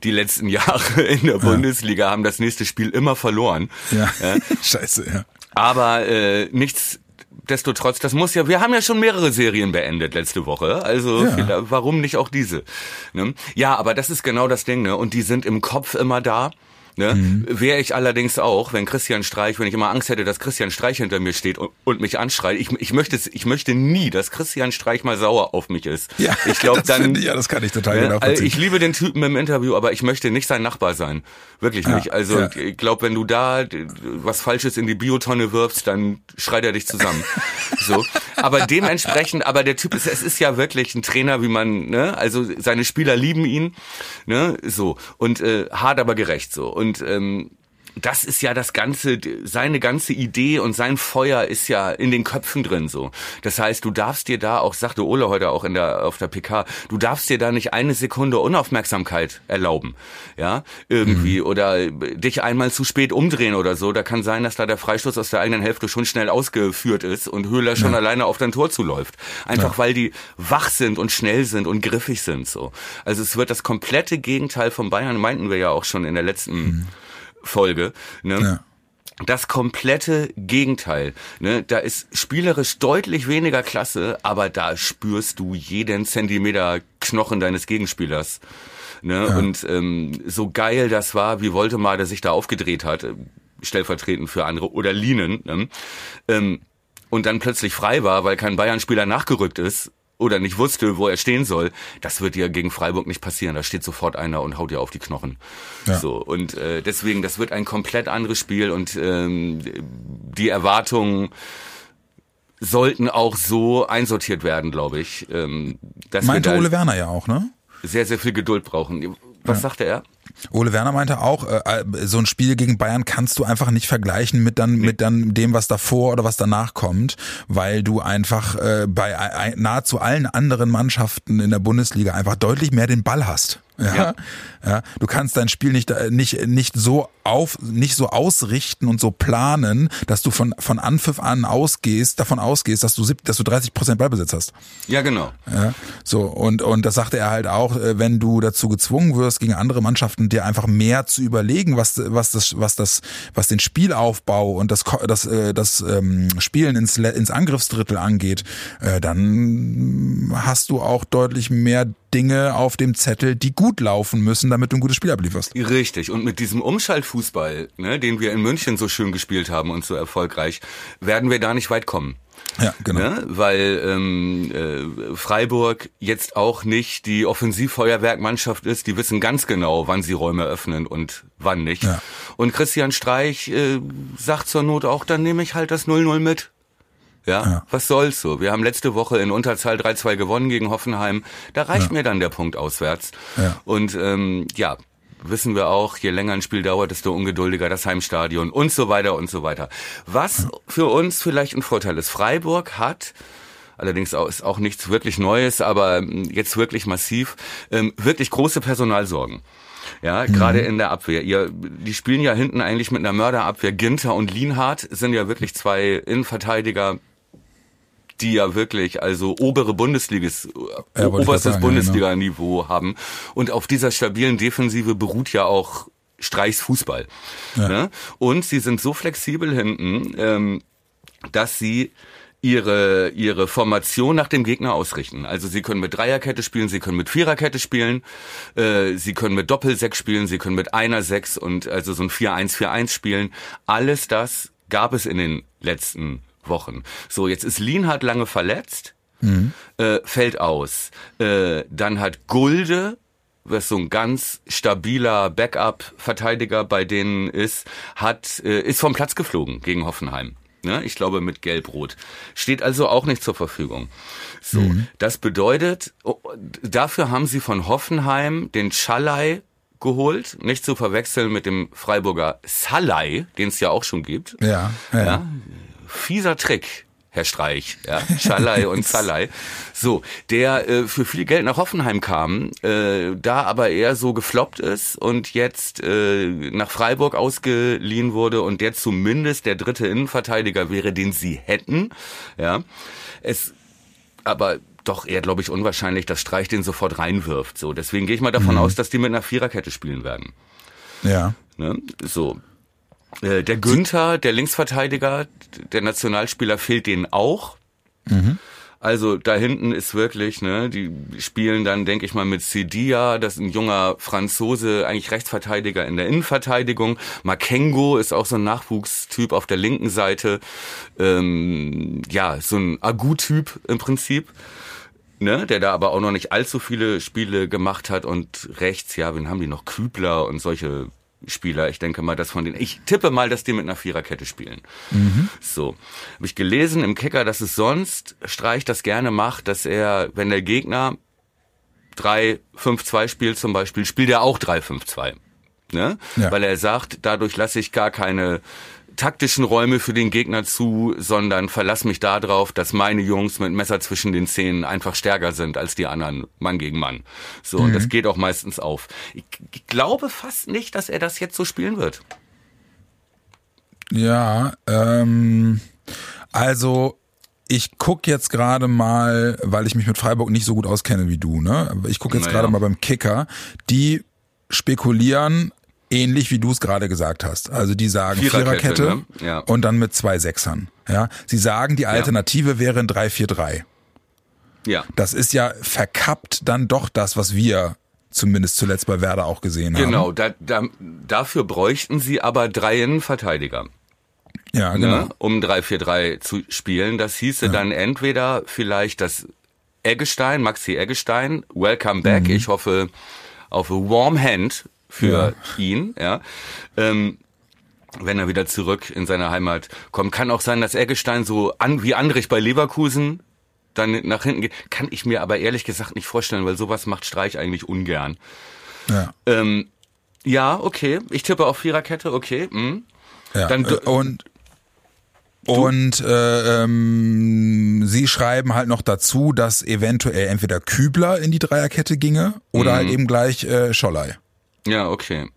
die letzten Jahre in der Bundesliga haben das nächste Spiel immer verloren. Ja, scheiße, ja. Aber äh, nichts. Destotrotz, das muss ja, wir haben ja schon mehrere Serien beendet letzte Woche, also Ja. warum nicht auch diese? Ne? Ja, aber das ist genau das Ding, ne? Und die sind im Kopf immer da. Ne? Mhm. Wäre ich allerdings auch, wenn Christian Streich, wenn ich immer Angst hätte, dass Christian Streich hinter mir steht und, und mich anschreit. Ich, ich möchte ich möchte nie, dass Christian Streich mal sauer auf mich ist. Ja, ich glaube das dann. ich- ja, das kann ich total Ne? genau Also nachvollziehen. ich liebe den Typen im Interview, aber ich möchte nicht sein Nachbar sein. Wirklich Ja, nicht. Also ja. ich glaube, wenn du da was Falsches in die Biotonne wirfst, dann schreit er dich zusammen. so. Aber dementsprechend, aber der Typ ist, es ist ja wirklich ein Trainer, wie man, ne, also seine Spieler lieben ihn, ne, so. Und äh, hart aber gerecht so. Und ähm, das ist ja das ganze, seine ganze Idee und sein Feuer ist ja in den Köpfen drin so. Das heißt, du darfst dir da auch, sagte Ole heute auch in der, auf der PK, du darfst dir da nicht eine Sekunde Unaufmerksamkeit erlauben. Ja, irgendwie. Oder dich einmal zu spät umdrehen oder so. Da kann sein, dass da der Freistoß aus der eigenen Hälfte schon schnell ausgeführt ist und Höhler schon alleine auf dein Tor zuläuft. Einfach weil die wach sind und schnell sind und griffig sind so. Also es wird das komplette Gegenteil von Bayern, meinten wir ja auch schon in der letzten Folge. Ne? Ja. Das komplette Gegenteil. Ne? Da ist spielerisch deutlich weniger Klasse, aber da spürst du jeden Zentimeter Knochen deines Gegenspielers. Ne? Und ähm, so geil das war, wie Voldemar, der sich da aufgedreht hat, äh, stellvertretend für andere, oder Lienen, ne? ähm, und dann plötzlich frei war, weil kein Bayern-Spieler nachgerückt ist oder nicht wusste, wo er stehen soll, das wird dir gegen Freiburg nicht passieren. Da steht sofort einer und haut dir auf die Knochen. Ja. So und äh, deswegen, das wird ein komplett anderes Spiel und ähm, die Erwartungen sollten auch so einsortiert werden, glaube ich. Ähm, dass Meinte Ole Werner ja auch, ne? sehr, sehr viel Geduld brauchen. Was sagte er? Ole Werner meinte auch, äh, so ein Spiel gegen Bayern kannst du einfach nicht vergleichen mit dann mit dann dem, was davor oder was danach kommt, weil du einfach äh, bei ein- nahezu allen anderen Mannschaften in der Bundesliga einfach deutlich mehr den Ball hast. Ja, ja. Ja. du kannst dein Spiel nicht äh, nicht nicht so auf nicht so ausrichten und so planen, dass du von von Anpfiff an ausgehst, davon ausgehst, dass du sieb- dass du 30 Prozent Ballbesitz hast. Ja, genau. Ja, so und und das sagte er halt auch, äh, wenn du dazu gezwungen wirst, gegen andere Mannschaften dir einfach mehr zu überlegen, was was das was das was den Spielaufbau und das Ko- das äh, das ähm, Spielen ins ins Angriffsdrittel angeht, äh, dann hast du auch deutlich mehr Dinge auf dem Zettel, die gut laufen müssen, damit du ein gutes Spiel ablieferst. Richtig. Und mit diesem Umschaltfußball, ne, den wir in München so schön gespielt haben und so erfolgreich, werden wir da nicht weit kommen. Ja, genau. Ne? Weil ähm, äh, Freiburg jetzt auch nicht die Offensivfeuerwerkmannschaft ist. Die wissen ganz genau, wann sie Räume öffnen und wann nicht. Ja. Und Christian Streich äh, sagt zur Not auch, dann nehme ich halt das 0-0 mit. Ja, Ja. was soll's so? Wir haben letzte Woche in Unterzahl 3-2 gewonnen gegen Hoffenheim. Da reicht mir dann der Punkt auswärts. Ja. Und ähm, ja, wissen wir auch, je länger ein Spiel dauert, desto ungeduldiger das Heimstadion und so weiter und so weiter. Was für uns vielleicht ein Vorteil ist, Freiburg hat allerdings auch, ist auch nichts wirklich Neues, aber ähm, jetzt wirklich massiv, ähm, wirklich große Personalsorgen. Ja, gerade in der Abwehr. Ihr, die spielen ja hinten eigentlich mit einer Mörderabwehr. Ginter und Lienhardt sind ja wirklich zwei Innenverteidiger, die ja wirklich also obere Bundesligas, Ja, wollte ich oberstes sagen, Bundesliga-Niveau haben. Und auf dieser stabilen Defensive beruht ja auch Streichs Fußball. Ne? Und sie sind so flexibel hinten, ähm, dass sie ihre, ihre Formation nach dem Gegner ausrichten. Also sie können mit Dreierkette spielen, sie können mit Viererkette spielen, äh, sie können mit Doppelsechs spielen, sie können mit einer Sechs und also so ein 4-1-4-1 spielen. Alles das gab es in den letzten Wochen. So, jetzt ist Lienhardt lange verletzt, äh, fällt aus. Äh, dann hat Gulde was so ein ganz stabiler Backup-Verteidiger bei denen ist, hat äh, ist vom Platz geflogen gegen Hoffenheim. Ne? Ich glaube mit Gelb-Rot. Steht also auch nicht zur Verfügung. So, das bedeutet, oh, dafür haben sie von Hoffenheim den Schalai geholt, nicht zu verwechseln mit dem Freiburger Salai, den es ja auch schon gibt. Ja, ja. Ja, fieser Trick, Herr Streich, ja, Schalai und Zalai. So, der äh, für viel Geld nach Hoffenheim kam, äh, da aber eher so gefloppt ist und jetzt äh, nach Freiburg ausgeliehen wurde und der zumindest der dritte Innenverteidiger wäre, den sie hätten. Ja, es aber doch eher, glaube ich, unwahrscheinlich, dass Streich den sofort reinwirft. So, deswegen gehe ich mal davon aus, dass die mit einer Viererkette spielen werden. ja. Ne? So. Äh, Der Günther, der Linksverteidiger, der Nationalspieler, fehlt denen auch. Also da hinten ist wirklich, ne, die spielen dann, denke ich mal, mit Sidia, das ist ein junger Franzose, eigentlich Rechtsverteidiger in der Innenverteidigung. Makengo ist auch so ein Nachwuchstyp auf der linken Seite. Ähm, ja, so ein Agu-Typ im Prinzip ne, der da aber auch noch nicht allzu viele Spiele gemacht hat und rechts, ja, wen haben die noch? Kübler und solche Spieler. Ich denke mal, dass von denen, ich tippe mal, dass die mit einer Viererkette spielen. So. Habe ich gelesen im Kicker, dass es sonst Streich das gerne macht, dass er, wenn der Gegner 3-5-2 spielt zum Beispiel, spielt er auch 3-5-2. Ne? Ja. Weil er sagt, dadurch lasse ich gar keine taktischen Räume für den Gegner zu, sondern verlass mich darauf, dass meine Jungs mit Messer zwischen den Zähnen einfach stärker sind als die anderen Mann gegen Mann. So, und das geht auch meistens auf. Ich, ich glaube fast nicht, dass er das jetzt so spielen wird. Ja, ähm, also ich guck jetzt gerade mal, weil ich mich mit Freiburg nicht so gut auskenne wie du, ne? Ich gucke jetzt Naja. gerade mal beim Kicker. Die spekulieren ähnlich wie du es gerade gesagt hast. Also die sagen Viererkette, Viererkette, ne? Ja. und dann mit zwei Sechsern. Ja, sie sagen, die Alternative wäre ein 3-4-3. Ja. Das ist ja verkappt dann doch das, was wir zumindest zuletzt bei Werder auch gesehen haben. Genau, da, da, dafür bräuchten sie aber drei Innenverteidiger. Ja, genau. ne, um 3-4-3 zu spielen. Das hieße dann entweder vielleicht das Eggestein, Maxi Eggestein, welcome back. Ich hoffe auf a warm hand für ihn, ja. Ähm, wenn er wieder zurück in seine Heimat kommt. Kann auch sein, dass Eggestein so an, wie Andrich bei Leverkusen dann nach hinten geht. Kann ich mir aber ehrlich gesagt nicht vorstellen, weil sowas macht Streich eigentlich ungern. Ja. Ähm, ja, okay. Ich tippe auf Viererkette, okay. Hm. Ja, Dann- äh, und und äh, ähm, sie schreiben halt noch dazu, dass eventuell entweder Kübler in die Dreierkette ginge oder halt eben gleich äh, Schollei. Ja, okay.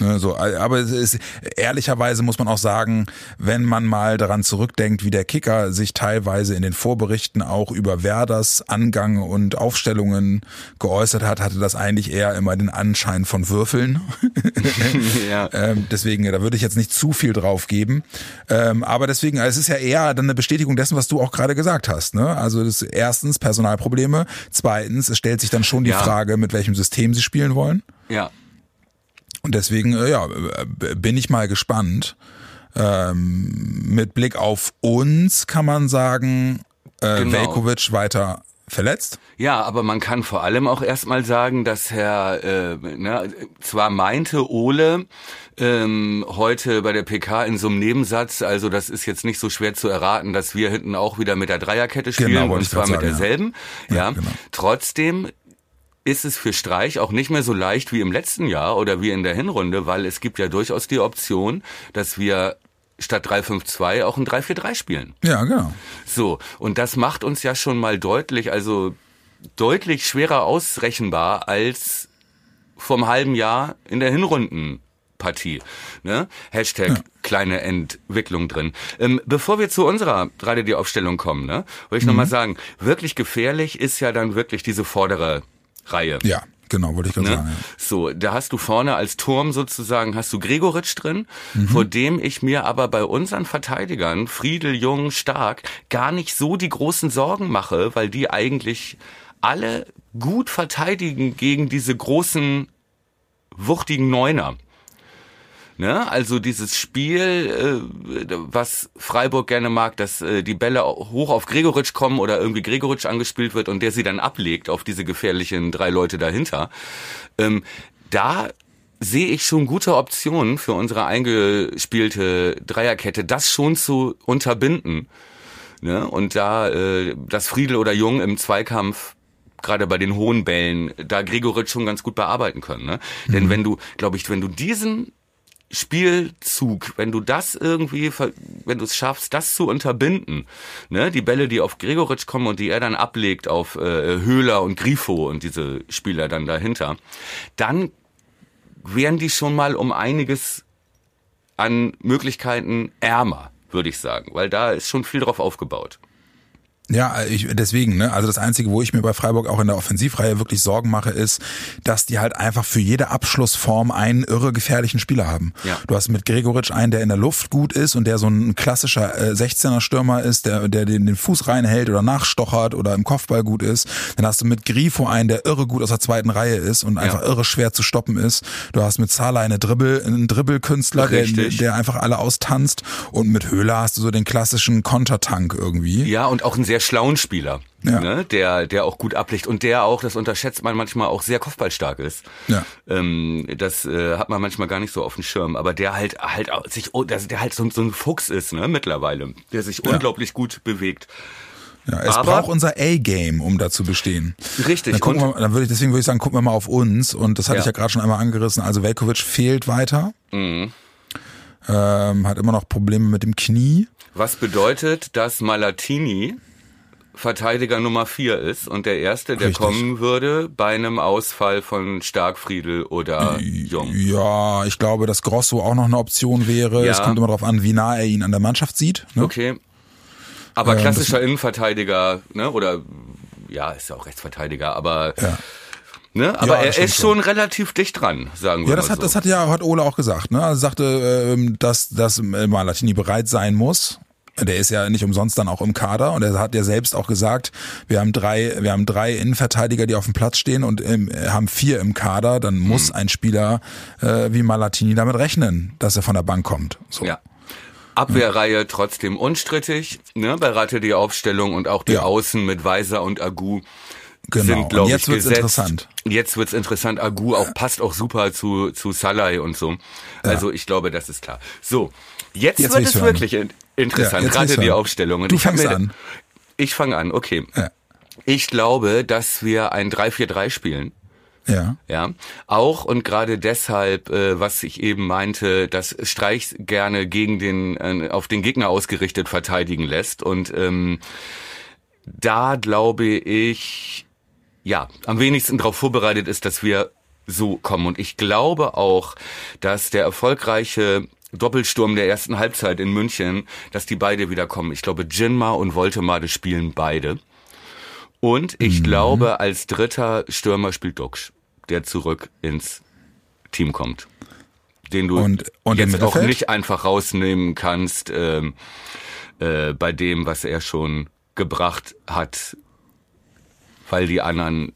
Ne, so, aber es ist, ehrlicherweise muss man auch sagen, wenn man mal daran zurückdenkt, wie der Kicker sich teilweise in den Vorberichten auch über Werders Angang und Aufstellungen geäußert hat, hatte das eigentlich eher immer den Anschein von Würfeln. ja. Ähm, deswegen, da würde ich jetzt nicht zu viel drauf geben. Ähm, aber deswegen, es ist ja eher dann eine Bestätigung dessen, was du auch gerade gesagt hast. Ne? Also das erstens Personalprobleme, zweitens, es stellt sich dann schon die Ja. Frage, mit welchem System sie spielen wollen. Ja. Und deswegen, äh, ja, äh, bin ich mal gespannt. Ähm, mit Blick auf uns kann man sagen, äh, Genau. Velkovic weiter verletzt. Ja, aber man kann vor allem auch erstmal sagen, dass Herr, äh, ne, zwar meinte Ole ähm, heute bei der PK in so einem Nebensatz, also das ist jetzt nicht so schwer zu erraten, dass wir hinten auch wieder mit der Dreierkette spielen Genau, und zwar mit derselben. Ja, Ja, genau. trotzdem ist es für Streich auch nicht mehr so leicht wie im letzten Jahr oder wie in der Hinrunde, weil es gibt ja durchaus die Option, dass wir statt 3-5-2 auch ein 3-4-3 spielen. Ja, genau. So, und das macht uns ja schon mal deutlich, also deutlich schwerer ausrechenbar als vom halben Jahr in der Hinrundenpartie. Ne? Hashtag kleine Entwicklung drin. Ähm, bevor wir zu unserer 3D-Aufstellung kommen, ne, wollte ich noch Mhm. mal sagen, wirklich gefährlich ist ja dann wirklich diese vordere Reihe. Ja, genau, wollte ich gerade Ne? sagen. Ja. So, da hast du vorne als Turm sozusagen, hast du Gregoritsch drin, Mhm. vor dem ich mir aber bei unseren Verteidigern, Friedel, Jung, Stark, gar nicht so die großen Sorgen mache, weil die eigentlich alle gut verteidigen gegen diese großen, wuchtigen Neuner. Ne? Also dieses Spiel, äh, was Freiburg gerne mag, dass äh, die Bälle hoch auf Gregoritsch kommen oder irgendwie Gregoritsch angespielt wird und der sie dann ablegt auf diese gefährlichen drei Leute dahinter. Ähm, da sehe ich schon gute Optionen für unsere eingespielte Dreierkette, das schon zu unterbinden. Ne? Und da äh, das Friedel oder Jung im Zweikampf gerade bei den hohen Bällen, da Gregoritsch schon ganz gut bearbeiten können. Ne? Denn wenn du, glaube ich, wenn du diesen Spielzug, wenn du das irgendwie, wenn du es schaffst, das zu unterbinden, ne, die Bälle, die auf Gregoritsch kommen und die er dann ablegt auf äh, Höhler und Grifo und diese Spieler dann dahinter, dann wären die schon mal um einiges an Möglichkeiten ärmer, würde ich sagen, weil da ist schon viel drauf aufgebaut. Ja, ich, deswegen, ne, also das Einzige, wo ich mir bei Freiburg auch in der Offensivreihe wirklich Sorgen mache, ist, dass die halt einfach für jede Abschlussform einen irre gefährlichen Spieler haben. Ja. Du hast mit Gregoritsch einen, der in der Luft gut ist und der so ein klassischer äh, 16er Stürmer ist, der, der den, den Fuß reinhält oder nachstochert oder im Kopfball gut ist. Dann hast du mit Grifo einen, der irre gut aus der zweiten Reihe ist und einfach irre schwer zu stoppen ist. Du hast mit Salah eine Dribbel, einen Dribbelkünstler, der, der einfach alle austanzt und mit Höhler hast du so den klassischen Kontertank irgendwie. Ja, und auch einen sehr schlauen Spieler, Ja. ne, der, der auch gut ablegt und der auch, das unterschätzt man manchmal, auch sehr kopfballstark ist. Ja. Ähm, das äh, hat man manchmal gar nicht so auf dem Schirm, aber der halt halt sich, oh, der, halt so, so ein Fuchs ist, ne, mittlerweile, der sich unglaublich gut bewegt. Ja, es Aber- braucht unser A-Game, um da zu bestehen. Richtig. Dann, gucken wir, dann würde ich, deswegen würde ich sagen, gucken wir mal auf uns. Und das hatte Ja. ich ja gerade schon einmal angerissen. Also Velkovic fehlt weiter. Mhm. Ähm, hat immer noch Probleme mit dem Knie. was bedeutet, dass Malatini Verteidiger Nummer vier ist und der erste, der Richtig. kommen würde bei einem Ausfall von Starkfriedel oder Jung. Ja, ich glaube, dass Grosso auch noch eine Option wäre. Ja. Es kommt immer darauf an, wie nah er ihn an der Mannschaft sieht. Ne? Okay. Aber Ähm, klassischer Innenverteidiger, ne? Oder ja, ist ja auch Rechtsverteidiger, aber Ja. ne? Aber Ja, er ist schon relativ dicht dran, sagen wir Ja, das mal hat, so. das hat ja hat Ole auch gesagt. Ne? Also sagte, ähm, dass, dass Malatini bereit sein muss. Der ist ja nicht umsonst dann auch im Kader und er hat ja selbst auch gesagt, wir haben drei, wir haben drei Innenverteidiger, die auf dem Platz stehen und ähm, haben vier im Kader. Dann Mhm. muss ein Spieler äh, wie Malatini damit rechnen, dass er von der Bank kommt. So. Ja. Abwehrreihe trotzdem unstrittig, ne? Bei Ratte die Aufstellung und auch die Ja. Außen mit Weiser und Agu Genau. sind, glaube ich, jetzt wird's gesetzt. interessant. Jetzt wird's interessant. Agu auch passt auch super zu zu Salai und so. Also ich glaube, das ist klar. So, jetzt, Jetzt wird es hören. wirklich in Ja, interessant. jetzt Gerade die hören. Aufstellung. Und Du ich fängst mir- an. Ich fange an. Okay. Ja. Ich glaube, dass wir ein 3-4-3 spielen. Ja. Ja, auch und gerade deshalb, äh, was ich eben meinte, dass Streich gerne gegen den äh, auf den Gegner ausgerichtet verteidigen lässt und ähm, da glaube ich, ja, am wenigsten darauf vorbereitet ist, dass wir so kommen und ich glaube auch, dass der erfolgreiche Doppelsturm der ersten Halbzeit in München, dass die beide wieder kommen. Ich glaube, Jinma und Woltemade spielen beide. Und ich glaube, als dritter Stürmer spielt Duxch, der zurück ins Team kommt. Den du Und- und jetzt auch nicht einfach rausnehmen kannst ähm, äh, bei dem, was er schon gebracht hat, weil die anderen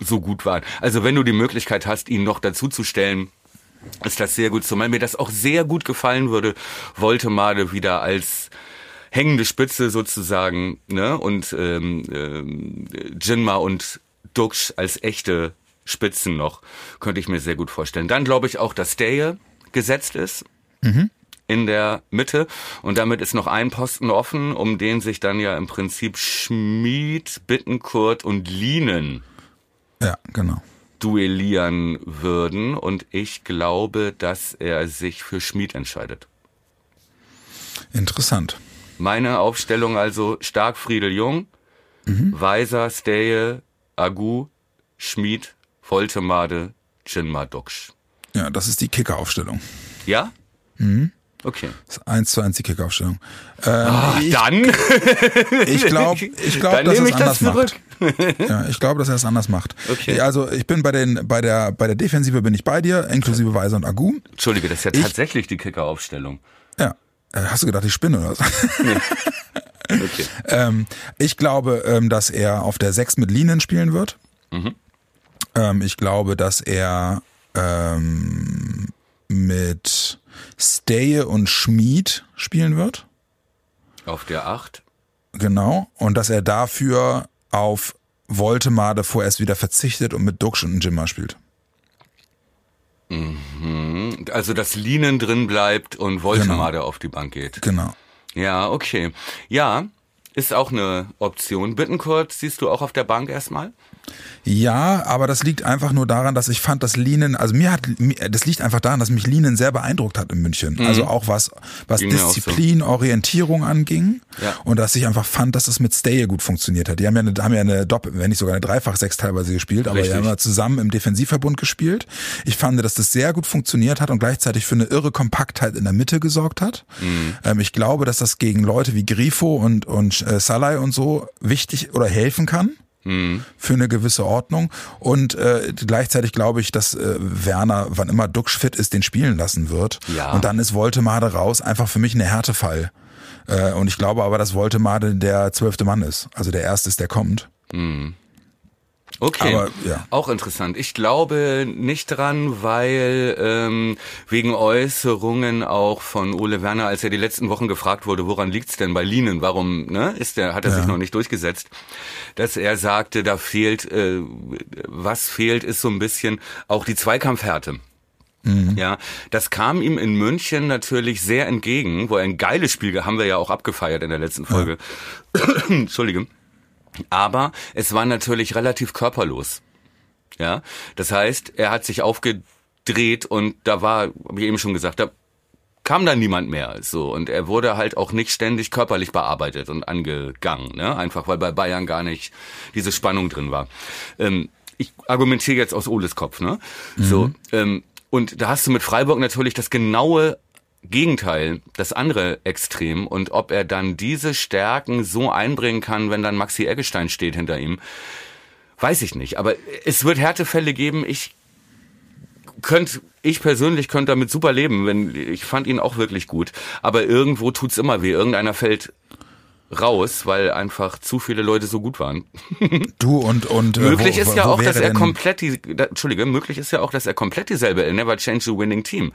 so gut waren. Also wenn du die Möglichkeit hast, ihn noch dazu zu stellen, ist das sehr gut. Zumal mir das auch sehr gut gefallen würde, Woltemade wieder als hängende Spitze sozusagen, ne? Und ähm, ähm, Jinma und Dux als echte Spitzen noch, könnte ich mir sehr gut vorstellen. Dann glaube ich auch, dass Daye gesetzt ist. Mhm. In der Mitte und damit ist noch ein Posten offen, um den sich dann ja im Prinzip Schmied, Bittenkurt und Lienen ja, genau. Duellieren würden. Und ich glaube, dass er sich für Schmied entscheidet. Interessant. Meine Aufstellung also Stark, Friedel, Jung, mhm. Weiser, Steje, Agu, Schmied, Voltemade, Jinma, Duksch. Ja, das ist die Kicker-Aufstellung. Ja? Mhm. Okay. Das ist eins zu eins die Kick-Aufstellung. Ähm, Ach, ich, dann? ich glaube, ich glaube, dass er es anders macht. Ja, ich glaube, dass er es anders macht. Okay. Also ich bin bei den, bei der, bei der Defensive bin ich bei dir, inklusive Weiser und Agu. Entschuldige, das ist ja ich, tatsächlich die Kicker-Aufstellung. Ja. Äh, hast du gedacht, ich spinne oder so? Nee. Okay. ähm, ich glaube, ähm, dass er auf der 6 mit Linien spielen wird. Mhm. Ähm, ich glaube, dass er ähm, mit Steje und Schmied spielen wird. Auf der 8. Genau. Und dass er dafür auf Voltemade vorerst wieder verzichtet und mit Duxch und Jimmer spielt. Mhm. Also dass Linen drin bleibt und Voltemade genau. auf die Bank geht. Genau. Ja, okay. Ja, ist auch eine Option. Bittenkurt siehst du auch auf der Bank erstmal? Ja, aber das liegt einfach nur daran, dass ich fand, dass Linen, also mir hat, das liegt einfach daran, dass mich Linen sehr beeindruckt hat in München. Mhm. Also auch was, was Disziplin, so. Orientierung anging. Ja. Und dass ich einfach fand, dass es mit Stay gut funktioniert hat. Die haben ja eine, haben ja eine Doppel, wenn nicht sogar eine Dreifach-Sechs teilweise gespielt, aber Richtig. die haben ja zusammen im Defensivverbund gespielt. Ich fand, dass das sehr gut funktioniert hat und gleichzeitig für eine irre Kompaktheit in der Mitte gesorgt hat. Mhm. Ähm, ich glaube, dass das gegen Leute wie Grifo und, und äh, Salai und so wichtig oder helfen kann mhm. für eine gewisse Ordnung. Und äh, gleichzeitig glaube ich, dass äh, Werner, wann immer Duxch fit ist, den spielen lassen wird. Ja. Und dann ist Woltemade raus einfach für mich eine Härtefall. Äh, und ich glaube aber, dass Woltemade der zwölfte Mann ist. Also der erste ist, der kommt. Mhm. Okay, Aber, ja. auch interessant. Ich glaube nicht dran, weil ähm, wegen Äußerungen auch von Ole Werner, als er die letzten Wochen gefragt wurde, woran liegt's denn bei Linen? Warum ne, ist der, hat er ja. sich noch nicht durchgesetzt? Dass er sagte, da fehlt, äh, was fehlt, ist so ein bisschen auch die Zweikampfhärte. Mhm. Ja, das kam ihm in München natürlich sehr entgegen, wo er ein geiles Spiel, haben wir ja auch abgefeiert in der letzten Folge. Ja. Entschuldige aber es war natürlich relativ körperlos. Ja, das heißt, er hat sich aufgedreht und da war, wie eben schon gesagt, da kam dann niemand mehr so und er wurde halt auch nicht ständig körperlich bearbeitet und angegangen, ne? einfach weil bei Bayern gar nicht diese Spannung drin war. Ähm, ich argumentiere jetzt aus Oles Kopf, ne? Mhm. So ähm, und da hast du mit Freiburg natürlich das genaue Gegenteil, das andere Extrem und ob er dann diese Stärken so einbringen kann, wenn dann Maxi Eggestein steht hinter ihm, weiß ich nicht. Aber es wird Härtefälle geben. Ich könnte, ich persönlich könnte damit super leben, wenn ich fand ihn auch wirklich gut. Aber irgendwo tut's immer weh. Irgendeiner fällt raus, weil einfach zu viele Leute so gut waren. du und und äh, möglich wo, ist ja auch, dass er komplett die da, Entschuldige, möglich ist ja auch, dass er komplett dieselbe Never Change the Winning Team.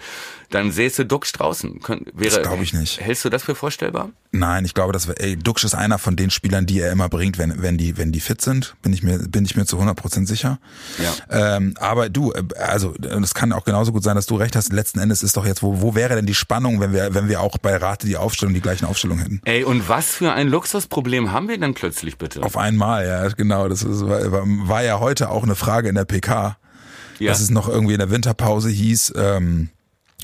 Dann säße Dux draußen. Kön, wäre, das glaube ich nicht. Hältst du das für vorstellbar? Nein, ich glaube, dass ey, Dux ist einer von den Spielern, die er immer bringt, wenn wenn die wenn die fit sind, bin ich mir bin ich mir zu 100% sicher. Ja. Ähm, aber du, äh, also es kann auch genauso gut sein, dass du recht hast. Letzten Endes ist doch jetzt wo wo wäre denn die Spannung, wenn wir wenn wir auch bei Rate die Aufstellung die gleichen Aufstellungen hätten? Ey, und was für ein ein Luxusproblem haben wir denn plötzlich bitte? Auf einmal, ja, genau. Das ist, war, ja heute auch eine Frage in der PK, ja. dass es noch irgendwie in der Winterpause hieß, ähm,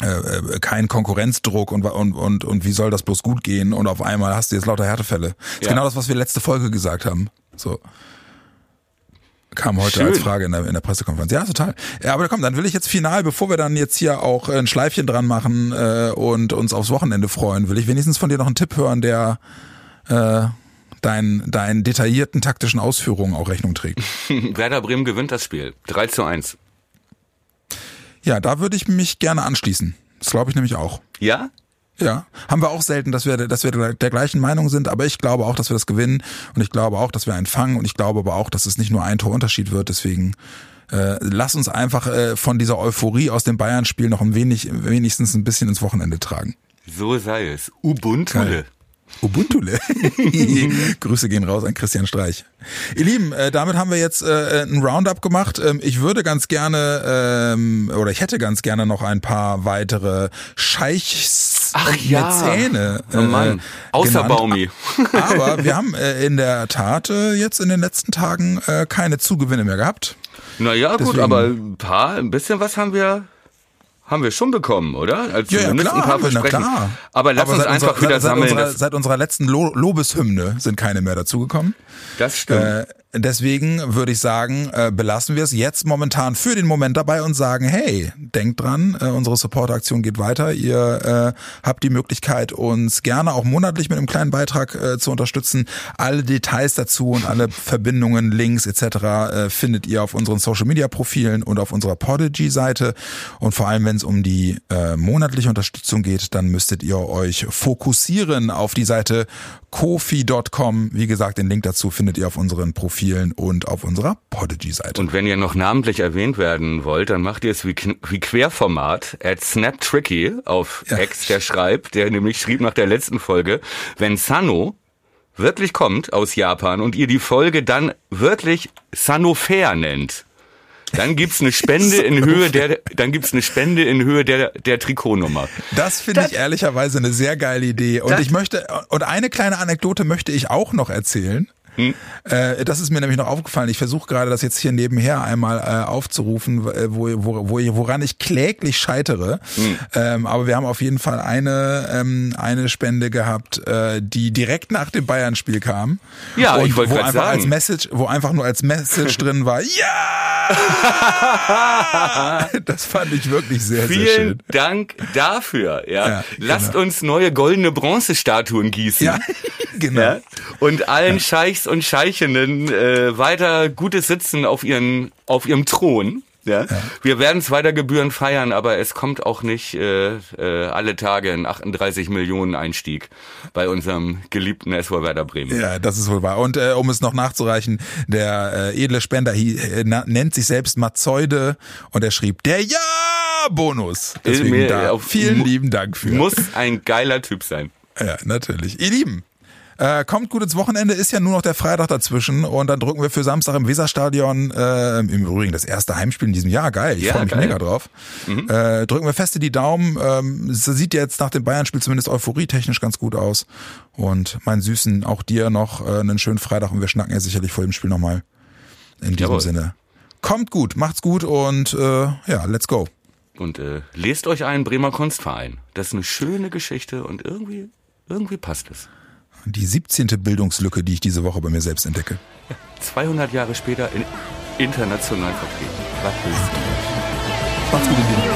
äh, äh, kein Konkurrenzdruck und, und, und, und wie soll das bloß gut gehen und auf einmal hast du jetzt lauter Härtefälle. Das ist ja. genau das, was wir letzte Folge gesagt haben. So. Kam heute Schön. als Frage in der, in der Pressekonferenz. Ja, total. Ja, aber komm, dann will ich jetzt final, bevor wir dann jetzt hier auch ein Schleifchen dran machen äh, und uns aufs Wochenende freuen, will ich wenigstens von dir noch einen Tipp hören, der äh, deinen deinen detaillierten taktischen Ausführungen auch Rechnung trägt. Werder Bremen gewinnt das Spiel. 3 zu 1. Ja, da würde ich mich gerne anschließen. Das glaube ich nämlich auch. Ja? Ja, haben wir auch selten, dass wir, dass wir der gleichen Meinung sind, aber ich glaube auch, dass wir das gewinnen und ich glaube auch, dass wir einen fangen und ich glaube aber auch, dass es nicht nur ein Torunterschied wird, deswegen äh, lass uns einfach äh, von dieser Euphorie aus dem Bayern-Spiel noch ein wenig, wenigstens ein bisschen ins Wochenende tragen. So sei es. Ubuntu. Ubuntule. Grüße gehen raus an Christian Streich. Ihr Lieben, äh, damit haben wir jetzt äh, ein Roundup gemacht. Ähm, ich würde ganz gerne ähm, oder ich hätte ganz gerne noch ein paar weitere Scheichs Ach und ja. Mäzene. Oh Mann. Außer genannt. Baumi. Aber wir haben äh, in der Tat äh, jetzt in den letzten Tagen äh, keine Zugewinne mehr gehabt. Naja, gut, aber ein paar, ein bisschen was haben wir, haben wir schon bekommen, oder? Also Ja, ja, klar, ein paar Versprechen. klar. Aber lass uns seit einfach unserer, wieder seit, sammeln. Seit unserer, seit unserer letzten Lo Lobeshymne sind keine mehr dazugekommen. das stimmt. Äh, deswegen würde ich sagen, äh, belassen wir es jetzt momentan für den Moment dabei und sagen, hey, denkt dran, äh, unsere Supporteraktion geht weiter. Ihr äh, habt die Möglichkeit, uns gerne auch monatlich mit einem kleinen Beitrag äh, zu unterstützen. Alle Details dazu und alle Verbindungen, Links etc. Äh, findet ihr auf unseren Social-Media-Profilen und auf unserer Podigy-Seite. Und vor allem, wenn es um die äh, monatliche Unterstützung geht, dann müsstet ihr euch fokussieren auf die Seite kofi.com. Wie gesagt, den Link dazu findet ihr auf unseren Profilen und auf unserer Podigy-Seite. Und wenn ihr noch namentlich erwähnt werden wollt, dann macht ihr es wie, wie Querformat at SnapTricky auf Ja. X, der schreibt, der nämlich schrieb nach der letzten Folge, wenn Sano wirklich kommt aus Japan und ihr die Folge dann wirklich Sanofair nennt, dann gibt's eine Spende in Höhe der, dann gibt's eine Spende in Höhe der, der Trikotnummer. Das finde ich ehrlicherweise eine sehr geile Idee. Und ich möchte, und eine kleine Anekdote möchte ich auch noch erzählen. Äh, das ist mir nämlich noch aufgefallen. Ich versuche gerade das jetzt hier nebenher einmal äh, aufzurufen, äh, wo, wo, wo, woran ich kläglich scheitere. Ähm, aber wir haben auf jeden Fall eine, ähm, eine Spende gehabt, äh, die direkt nach dem Bayern-Spiel kam. Ja, und ich wollte wo grad einfach als sagen. Message, wo einfach nur als Message drin war, ja! das fand ich wirklich sehr, sehr schön. Vielen Dank dafür. Ja, Ja, lasst genau. uns neue goldene Bronzestatuen gießen. Ja, genau. Ja? Und allen Scheichs und Scheichinnen äh, weiter gutes Sitzen auf ihren auf ihrem Thron. Ja? Wir werden es weiter Gebühren feiern, aber es kommt auch nicht äh, äh, alle Tage ein 38 Millionen Einstieg bei unserem geliebten SV Werder Bremen. Ja, das ist wohl wahr. Und äh, um es noch nachzureichen, der äh, edle Spender äh, nennt sich selbst Mazeude und er schrieb der Ja-Bonus. Deswegen mir da auf- vielen lieben Dank für. Muss ein geiler Typ sein. Ja, natürlich. Ihr Lieben, äh, kommt gut ins Wochenende, ist ja nur noch der Freitag dazwischen und dann drücken wir für Samstag im Weserstadion, äh, im Übrigen das erste Heimspiel in diesem Jahr, geil, ich Ja, freue mich geil. mega drauf. Äh, drücken wir feste die Daumen, ähm, sieht jetzt nach dem Bayern-Spiel zumindest euphorietechnisch ganz gut aus und mein Süßen, auch dir noch äh, einen schönen Freitag und wir schnacken ja sicherlich vor dem Spiel nochmal. In diesem Jawohl. Sinne. Kommt gut, macht's gut und äh, ja, let's go. Und äh, lest euch einen Bremer Kunstverein. Das ist eine schöne Geschichte und irgendwie irgendwie passt es. Die 17. Bildungslücke, die ich diese Woche bei mir selbst entdecke. 200 Jahre später in international vertreten. Was willst du? Macht's gut, ihr Lieben.